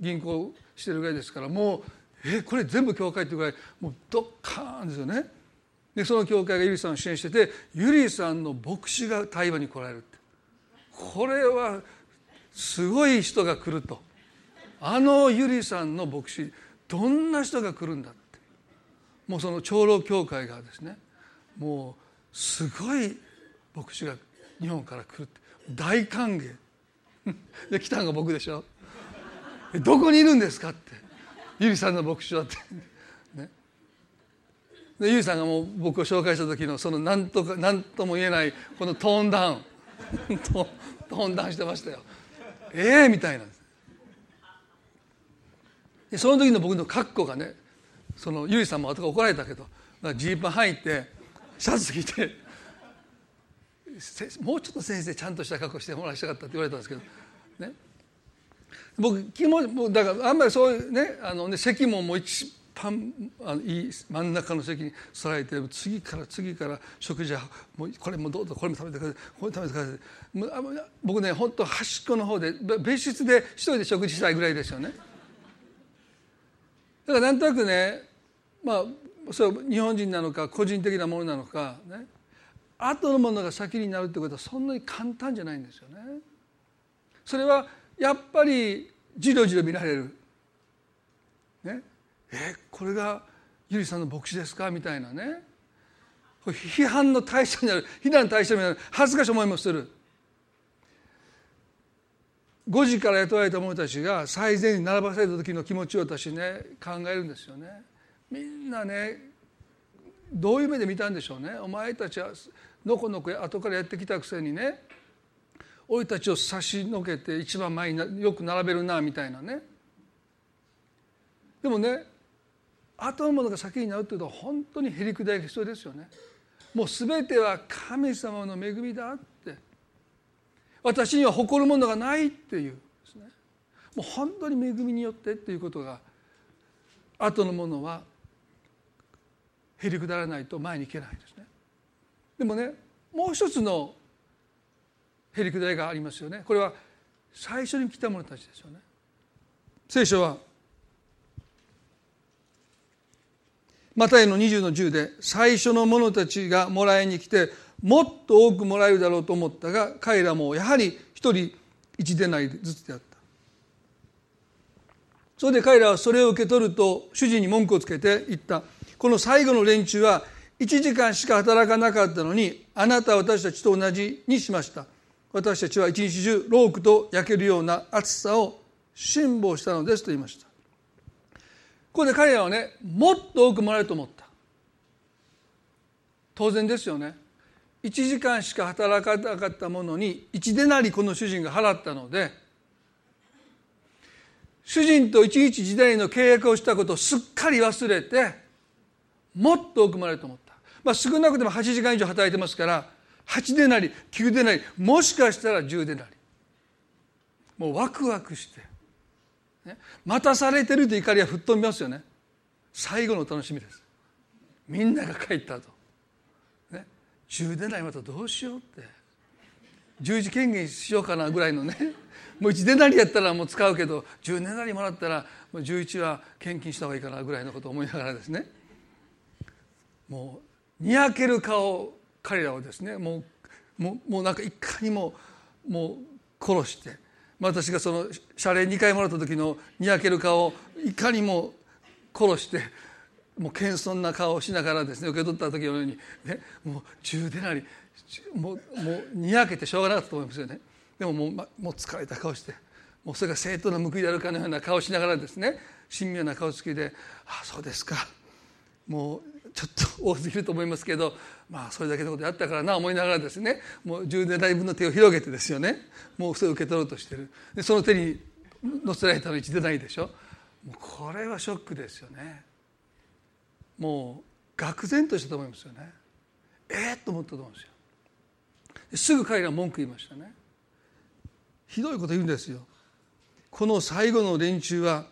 銀行してるぐらいですからもうえこれ全部教会っていうぐらいもうドッカーンですよね。でその教会がゆりさんを支援しててゆりさんの牧師が台湾に来られるって。これはすごい人が来ると。あのゆりさんの牧師どんな人が来るんだって。もうその長老教会がですねもうすごい牧師が日本から来るって。大歓迎。で来たのが僕でしょ。どこにいるんですかって。ゆりさんの牧師はって。ね。でゆりさんがもう僕を紹介した時のその何とか何とも言えないこのトーンダウン。トーンダウンしてましたよ。ええー、みたいな。んですでその時の僕の格好がねそのゆいさんも後から怒られたけどジーパン履いてシャツ着てもうちょっと先生ちゃんとした格好してもらいたかったって言われたんですけどね僕気持ちもだからあんまりそういうねあのね席ももう一番あのいい真ん中の席に座られて次から次から食事はもうこれもどうぞこれも食べてくださいこれ食べてください僕ね本当端っこの方で別室で一人で食事したいぐらいですよね。だからなんとなくねまあそう日本人なのか個人的なものなのかね後のものが先になるってことはそんなに簡単じゃないんですよね。それはやっぱりじろじろ見られる。ね、えこれがゆりさんの牧師ですか？みたいなね批判の対象になる非難の対象になる恥ずかしい思いもする。5時から雇われた者たちが最前に並ばされた時の気持ちを私ね考えるんですよね。みんなねどういう目で見たんでしょうね。お前たちはのこのこ後からやってきたくせにね俺たちを差しのけて一番前によく並べるなみたいなね。でもね後のものが先になるというと本当にへりくだりが必要ですよね。もう全ては神様の恵みだ私には誇るものがないっていうですね。もう本当に恵みによってっていうことが後のものはへりくだらないと前に行けないですね。でもねもう一つのへりくだりがありますよね。これは最初に来た者たちですよね。聖書はマタイの20の10で最初の者たちがもらいに来てもっと多くもらえるだろうと思ったが彼らもやはり一人一でないずつであった。それで彼らはそれを受け取ると主人に文句をつけて言った。この最後の連中は1時間しか働かなかったのにあなたは私たちと同じにしました。私たちは一日中ロークと焼けるような暑さを辛抱したのですと言いました。ここで彼らはねもっと多くもらえると思った。当然ですよね。1時間しか働かなかったものに1でなりこの主人が払ったので主人と一日時代の契約をしたことをすっかり忘れてもっと多くもらえると思った、まあ、少なくても8時間以上働いてますから8でなり9でなりもしかしたら10でなり。もうワクワクして、ね、待たされてると怒りは吹っ飛びますよね。最後の楽しみです。みんなが帰った後。10でないまたどうしようって。十字権限しようかなぐらいのね。もう1デナリやったらもう使うけど10デナリもらったらもう11は献金した方がいいかなぐらいのことを思いながらですね。もうにやける顔彼らをですねもうもうもうなんかいかにももう殺して私がその謝礼2回もらった時のにやける顔をいかにも殺してもう謙遜な顔をしながらですね受け取った時のように、ね、もう10でなりもうもうにやけてしょうがなかったと思いますよね。でももう,、ま、もう疲れた顔してもうそれが正当な報いであるかのような顔をしながらですね神妙な顔つきで「ああそうですか。もうちょっと多すぎると思いますけどまあそれだけのことやったからな思いながらですね。もう10年代分の手を広げてですよね。もうそれを受け取ろうとしてる。でその手に乗せられたの1でないでしょ。もうこれはショックですよね。もう愕然としたと思いますよね。ええー、と思ったと思うんですよ。すぐ彼ら文句言いましたね。ひどいこと言うんですよ。この最後の連中は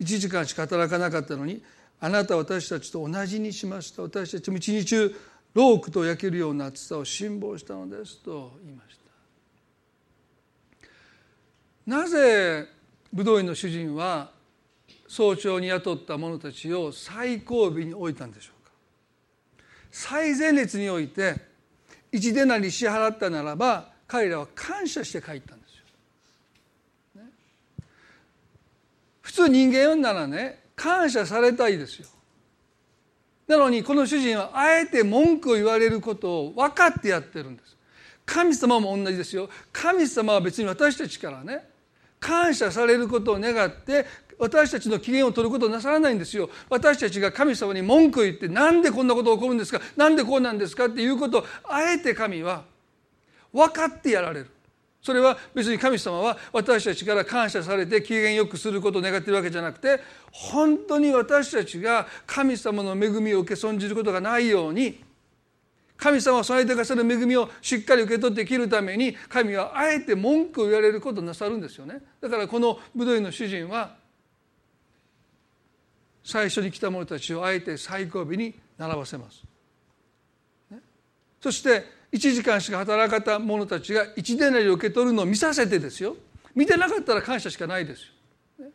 1時間しか働かなかったのにあなた私たちと同じにしました。私たちも一日中ロークと焼けるような暑さを辛抱したのですと言いました。なぜ武道院の主人は早朝に雇った者たちを最後尾に置いたんでしょうか。最前列において一でなり支払ったならば彼らは感謝して帰ったんですよ、ね、普通人間ならね感謝されたいですよ。なのにこの主人はあえて文句を言われることを分かってやってるんです。神様も同じですよ。神様は別に私たちからね感謝されることを願って私たちの機嫌を取ることなさらないんですよ。私たちが神様に文句を言ってなんでこんなこと起こるんですかなんでこうなんですかっていうことをあえて神は分かってやられる。それは別に神様は私たちから感謝されて機嫌よくすることを願っているわけじゃなくて本当に私たちが神様の恵みを受け損じることがないように神様はその間がその恵みをしっかり受け取って生きるために神はあえて文句を言われることなさるんですよねだからこの武道院の主人は最初に来た者たちをあえて最後尾に並ばせます。ね、そして1時間しか働かた者たちが1デナリを受け取るのを見させてですよ。見てなかったら感謝しかないですよ。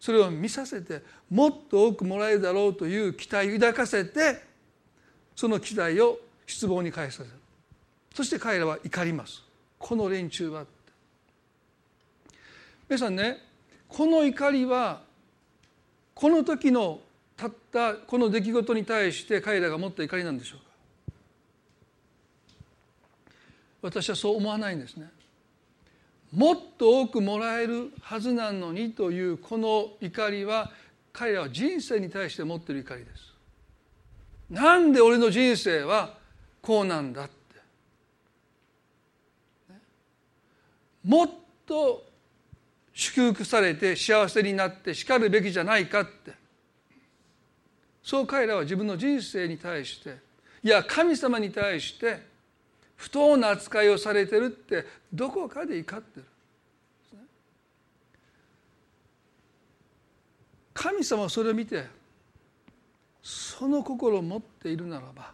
それを見させてもっと多くもらえるだろうという期待を抱かせてその期待を失望に返させる。そして彼らは怒ります。この連中は皆さんねこの怒りはこの時のたったこの出来事に対して彼らが持った怒りなんでしょうか。私はそう思わないんですね。もっと多くもらえるはずなのにというこの怒りは彼らは人生に対して持っている怒りです。なんで俺の人生はこうなんだって。もっと祝福されて幸せになってしかるべきじゃないかって。そう彼らは自分の人生に対していや神様に対して不当な扱いをされてるってどこかで怒ってる。神様はそれを見てその心を持っているならば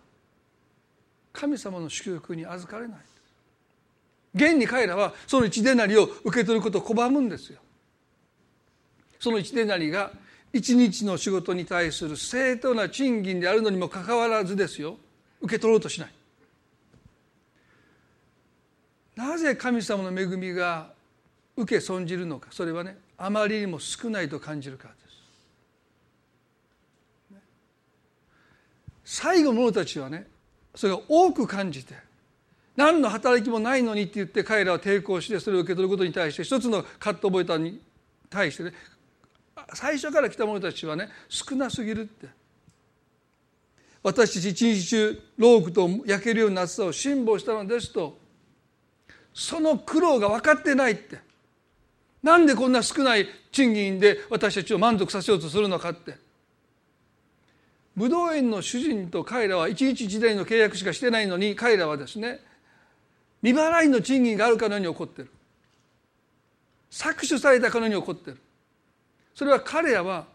神様の祝福に預かれない。現に彼らはその一デナリを受け取ることを拒むんですよ。その一デナリが一日の仕事に対する正当な賃金であるのにもかかわらずですよ。受け取ろうとしない。なぜ神様の恵みが受け損じるのか？それはねあまりにも少ないと感じるからです。最後の者たちはねそれが多く感じて何の働きもないのにって言って彼らは抵抗してそれを受け取ることに対して一つの葛藤を覚えたに対してね最初から来た者たちはね少なすぎるって。私たち一日中ロークと焼けるような暑さを辛抱したのですとその苦労が分かってないって。なんでこんな少ない賃金で私たちを満足させようとするのかって。ブドウ園の主人と彼らは一日一台の契約しかしてないのに彼らはですね未払いの賃金があるかのように怒ってる。搾取されたかのように怒ってる。それは彼らは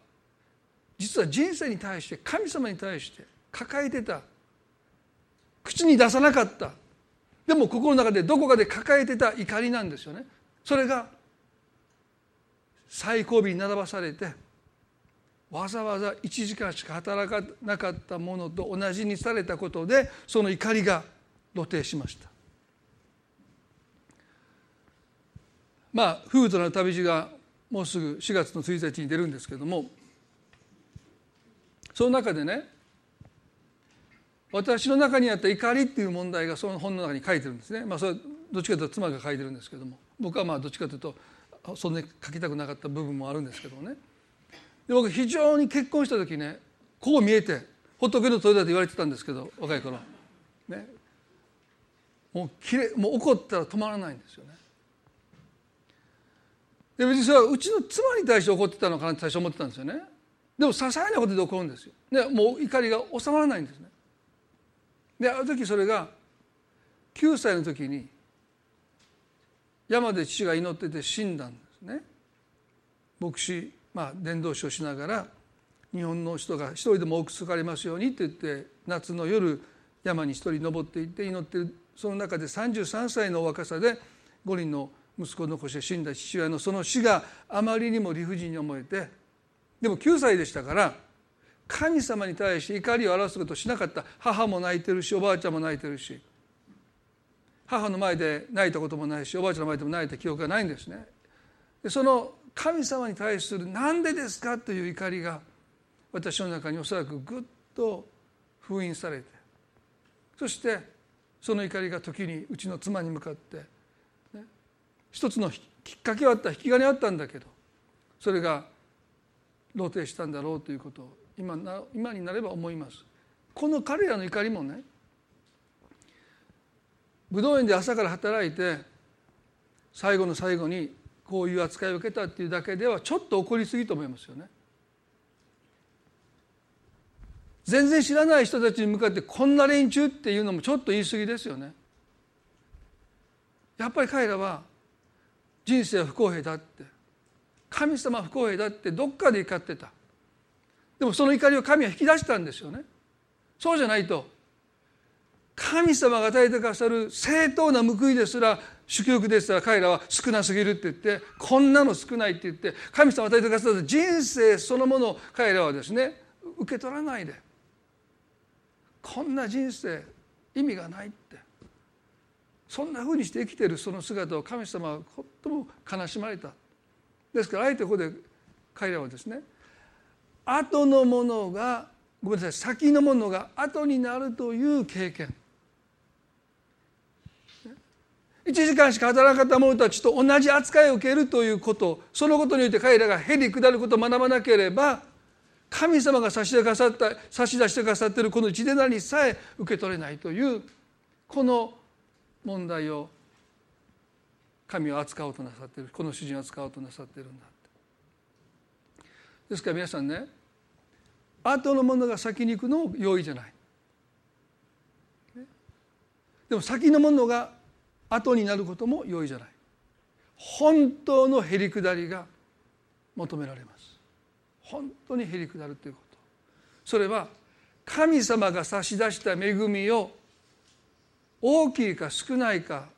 実は人生に対して神様に対して抱えてた。口に出さなかった。でも心の中でどこかで抱えてた怒りなんですよね。それが最後尾に並ばされてわざわざ1時間しか働かなかったものと同じにされたことでその怒りが露呈しました。まあ夫婦となる旅路がもうすぐ4月の1日に出るんですけどもその中でね私の中にあった怒りっていう問題がその本の中に書いてるんですね。まあそれはどっちかというと妻が書いてるんですけども僕はまあどっちかというとそんなに書きたくなかった部分もあるんですけどもね。で僕非常に結婚した時ねこう見えて仏の鳥だと言われてたんですけど若い頃ねもうきれもう怒ったら止まらないんですよね。で別にそれはうちの妻に対して怒ってたのかなって最初思ってたんですよね。でも些細なことで怒るんですよ。でもう怒りが収まらないんですね。である時それが9歳の時に山で父が祈ってて死んだんですね。牧師まあ伝道師をしながら日本の人が一人でも多く救われますようにって言って夏の夜山に一人登っていって祈ってるその中で33歳の若さで5人の息子を残して死んだ父親のその死があまりにも理不尽に思えてでも9歳でしたから神様に対して怒りを表すことをしなかった母も泣いてるしおばあちゃんも泣いてるし母の前で泣いたこともないしおばあちゃんの前でも泣いた記憶がないんですねでその神様に対する「何でですか?」という怒りが私の中におそらくぐっと封印されてそしてその怒りが時にうちの妻に向かって、ね、一つのきっかけはあった引き金はあったんだけどそれが露呈したんだろうということを今な今になれば思いますこの彼らの怒りもね武道園で朝から働いて最後の最後にこういう扱いを受けたっていうだけではちょっと怒りすぎと思いますよね。全然知らない人たちに向かってこんな連中っていうのもちょっと言い過ぎですよね。やっぱり彼らは人生は不公平だって神様は不公平だってどっかで怒ってたでもその怒りを神は引き出したんですよね。そうじゃないと神様が与えてくださる正当な報いですら主教ですら彼らは少なすぎるって言ってこんなの少ないって言って神様が与えてくださる人生そのものを彼らはですね受け取らないでこんな人生意味がないってそんなふうにして生きているその姿を神様はとても悲しまれた。ですからあえてここで彼らはですね後のものがごめんなさい先のものが後になるという経験。1時間しか働かなかった者たちと同じ扱いを受けるということ。そのことによって彼らがへり下ることを学ばなければ神様が差し出さった差し出してくださっているこの一でなりさえ受け取れないというこの問題を神を扱おうとなさっている。この主人を扱おうとなさっているんだ。ですから皆さんね後のものが先に行くのも容易じゃない。でも先のものが後になることも容易じゃない。本当のへり下りが求められます。本当にへり下るということ。それは神様が差し出した恵みを大きいか少ないか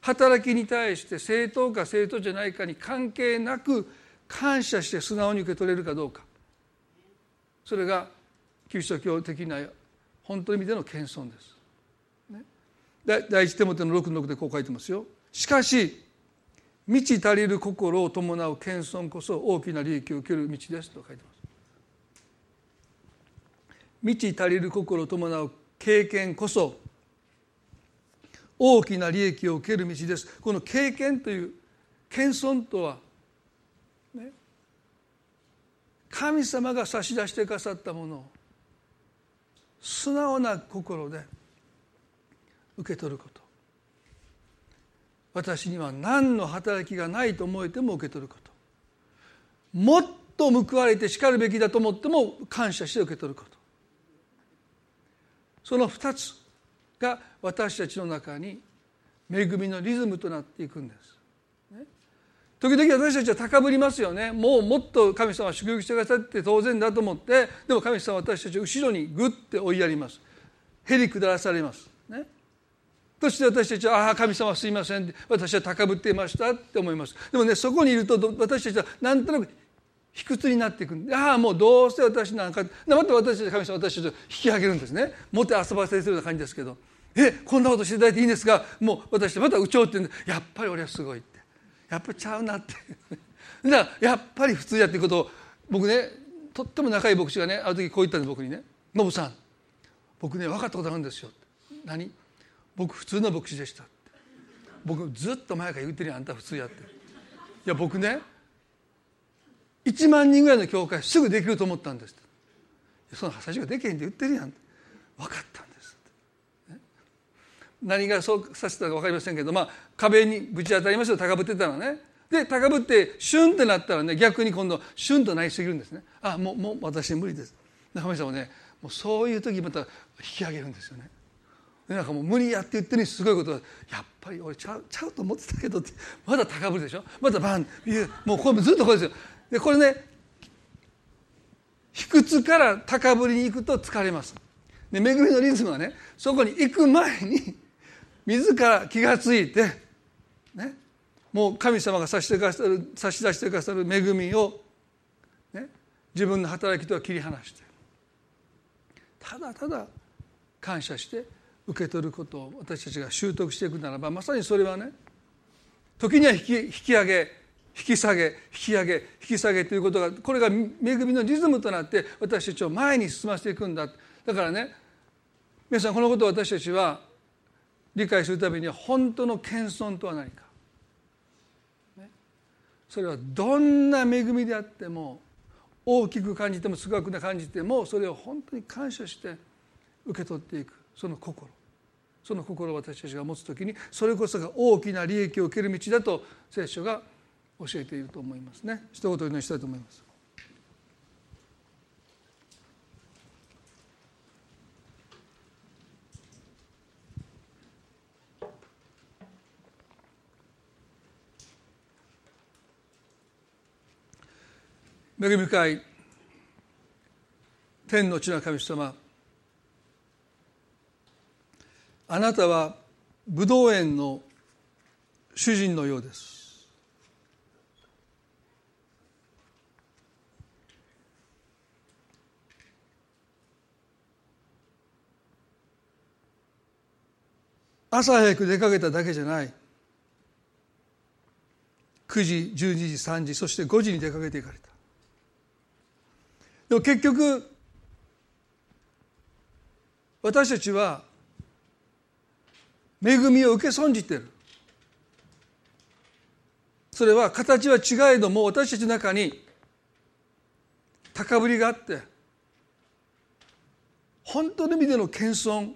働きに対して正当か正当じゃないかに関係なく感謝して素直に受け取れるかどうかそれがキリスト教的な本当の意味での謙遜です。ね、第一手元の6の6でこう書いてますよ。しかし満ち足りる心を伴う謙遜こそ大きな利益を受ける道ですと書いてます。満ち足りる心を伴う経験こそ大きな利益を受ける道です。この経験という謙遜とは、ね、神様が差し出してくださったものを素直な心で受け取ること。私には何の働きがないと思えても受け取ること。もっと報われてしかるべきだと思っても感謝して受け取ること。その2つが私たちの中に恵みのリズムとなっていくんです。時々私たちは高ぶりますよね。もうもっと神様は祝福してくださって当然だと思ってでも神様は私たちを後ろにグッて追いやります。へり下らされます。ね。そして私たちは「ああ神様すいません」私は高ぶっていましたって思います。でもねそこにいると私たちはなんとなく卑屈になっていくああもうどうせ私なんかまた私たち神様私たちを引き上げるんですね。もって遊ばせてるような感じですけど。えこんなことしていただいていいんですがもう私たちはまた有頂天でやっぱり俺はすごい。やっぱりちゃうなって。だからやっぱり普通やっていうことを僕ねとっても仲いい牧師がねある時こう言ったんです僕にね「ノブさん僕ね分かったことあるんですよ」何？僕普通の牧師でした」僕ずっと前から言ってるやんあんた普通やって。いや僕ね1万人ぐらいの教会すぐできると思ったんです。その最初ができへんって言ってるやん。分かった。んです何がそうさせたか分かりませんけど、まあ、壁にぶち当たりました高ぶってたらね。で高ぶってシュンってなったらね逆に今度シュンとなりすぎるんですね。あもうもう私無理です。神様ねもうそういう時また引き上げるんですよね。なんかもう無理やって言ってるにすごいことはやっぱり俺ちゃうちゃうと思ってたけどってまだ高ぶるでしょ？またバンもうこれずっとこれですよ。でこれね卑屈から高ぶりに行くと疲れます。で恵みのリズムはねそこに行く前に自ら気が付いて、ね、もう神様が差し出さる差し出してくださる恵みを、ね、自分の働きとは切り離してただただ感謝して受け取ることを私たちが習得していくならばまさにそれはね時には引き引き上げ引き下げ引き上げ引き下げということがこれが恵みのリズムとなって私たちを前に進ませていくんだ。だからね皆さんこのことを私たちは理解するためには本当の謙遜とは何か、それはどんな恵みであっても大きく感じても少なく感じてもそれを本当に感謝して受け取っていく。その心。その心を私たちが持つ時にそれこそが大きな利益を受ける道だと聖書が教えていると思いますね。一言お祈りしたいと思います。恵み深い天の地の神様。あなたは武道園の主人のようです。朝早く出かけただけじゃない。9時12時3時そして5時に出かけていかれた。も結局私たちは恵みを受け損じてる。それは形は違えども私たちの中に高ぶりがあって本当の意味での謙遜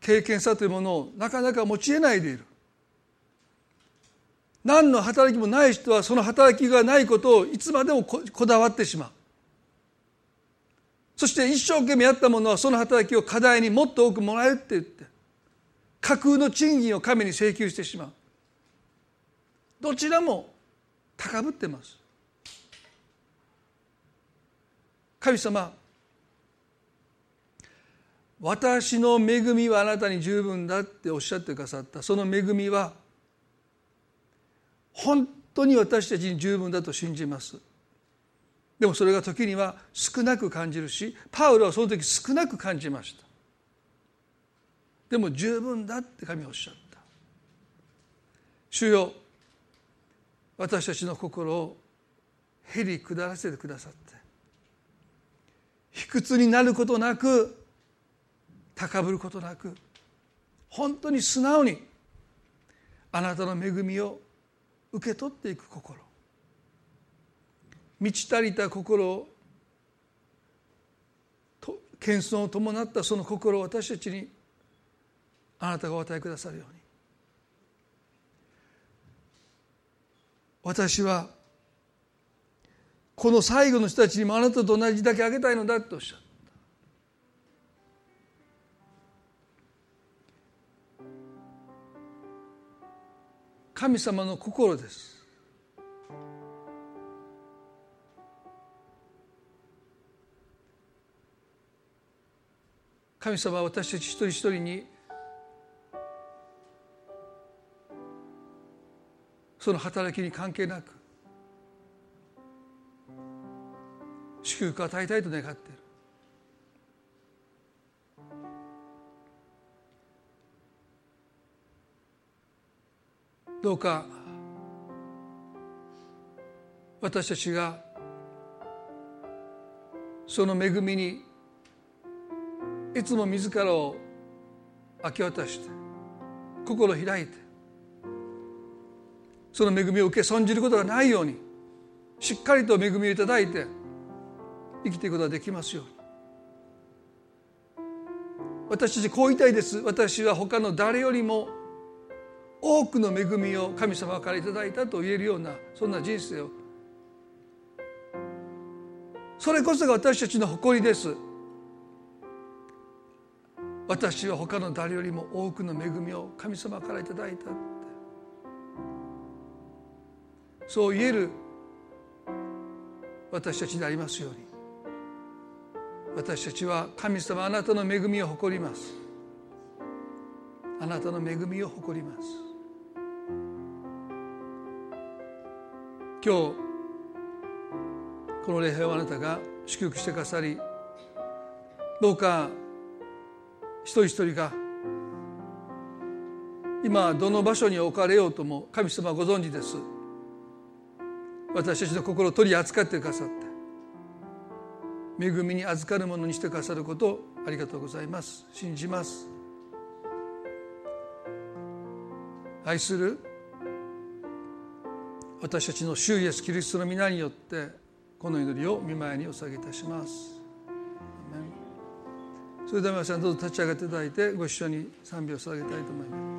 経験さというものをなかなか持ち得ないでいる。何の働きもない人はその働きがないことをいつまでもこだわってしまう。そして一生懸命やったものはその働きを課題にもっと多くもらえるって言って架空の賃金を神に請求してしまう。どちらも高ぶってます。神様私の恵みはあなたに十分だっておっしゃってくださった。その恵みは本当に私たちに十分だと信じます。でもそれが時には少なく感じるしパウロはその時少なく感じました。でも十分だって神はおっしゃった。主よ私たちの心をへり下らせてくださって。卑屈になることなく高ぶることなく本当に素直にあなたの恵みを受け取っていく心。満ち足りた心を謙遜を伴ったその心を私たちにあなたがお与えくださるように。私はこの最後の人たちにもあなたと同じだけあげたいのだとおっしゃった。神様の心です。神様は私たち一人一人にその働きに関係なく祝福を与えたいと願っている。どうか私たちがその恵みにいつも自らを明け渡して心を開いてその恵みを受け損じることがないようにしっかりと恵みをいただいて生きていくことができますように。私たちこう言いたいです。私は他の誰よりも多くの恵みを神様からいただいたと言えるようなそんな人生を。それこそが私たちの誇りです。私は他の誰よりも多くの恵みを神様からいただいたって。そう言える私たちでありますように。私たちは神様あなたの恵みを誇ります。あなたの恵みを誇ります。今日この礼拝をあなたが祝福してくださりどうか一人一人が今どの場所に置かれようとも神様ご存知です。私たちの心を取り扱ってくださって恵みに預かるものにしてくださることをありがとうございます。信じます。愛する私たちの主イエスキリストの皆によってこの祈りを見舞いにお下げいたします。それでは皆さんどうぞ立ち上がっていただいてご一緒に賛美を捧げたいと思います。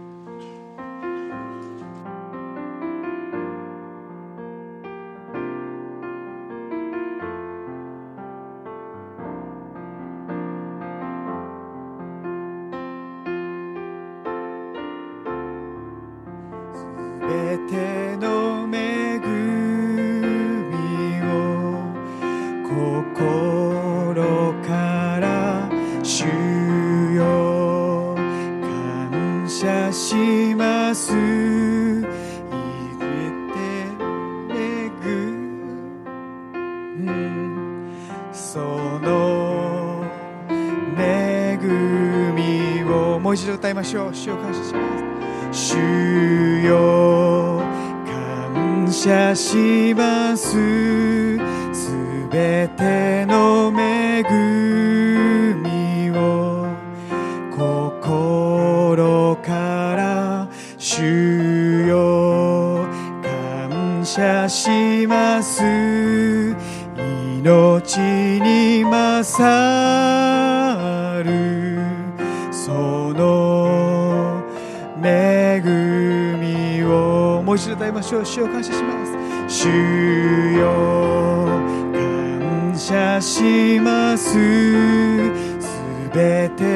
す。命に勝る。その恵みをもう一度歌いましょう主を感謝します。主よ感謝します。すべて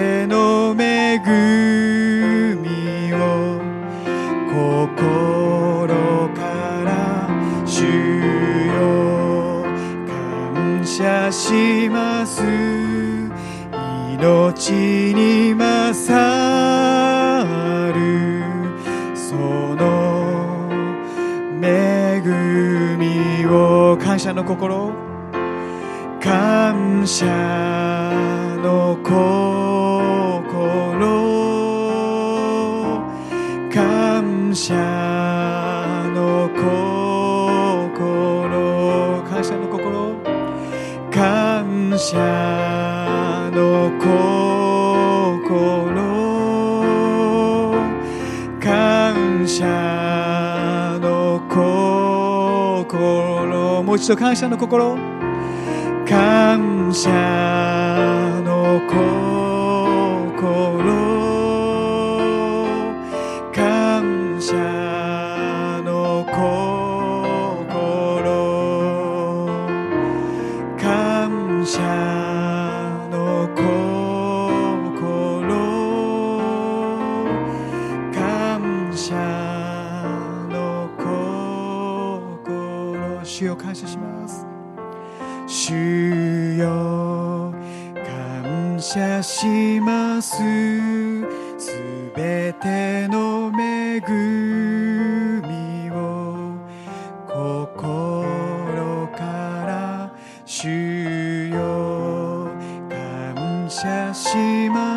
感謝の心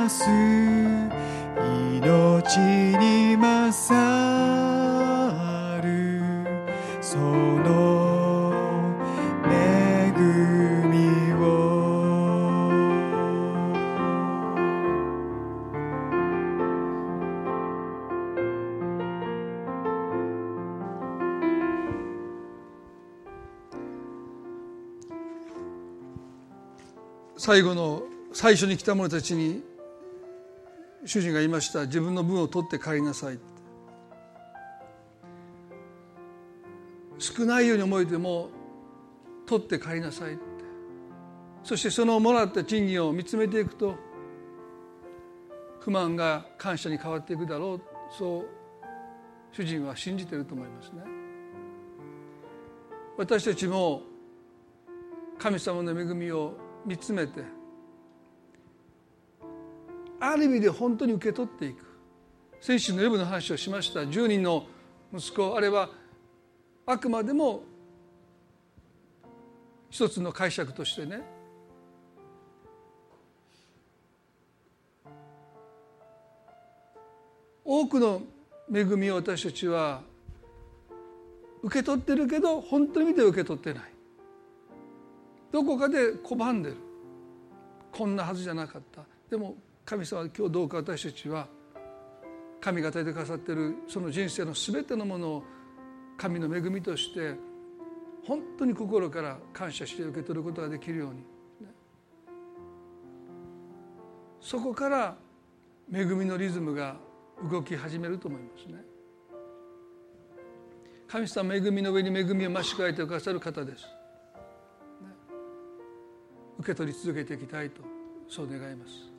ます。命に勝る。その恵みを。最後の最初に来た者たちに主人が言いました自分の分を取って帰りなさい少ないように思えても取って帰りなさいそしてそのもらった賃金を見つめていくと不満が感謝に変わっていくだろう。そう主人は信じていると思いますね。私たちも神様の恵みを見つめてある意味で本当に受け取っていく。先週の夜の話をしました。10人の息子あれはあくまでも一つの解釈としてね。多くの恵みを私たちは受け取ってるけど本当に見て受け取ってない。どこかで拒んでる。こんなはずじゃなかった。でも神様今日どうか私たちは神が与えてくださってるその人生の全てのものを神の恵みとして本当に心から感謝して受け取ることができるように。そこから恵みのリズムが動き始めると思いますね。神様恵みの上に恵みを増し加えてくださる方です。受け取り続けていきたいとそう願います。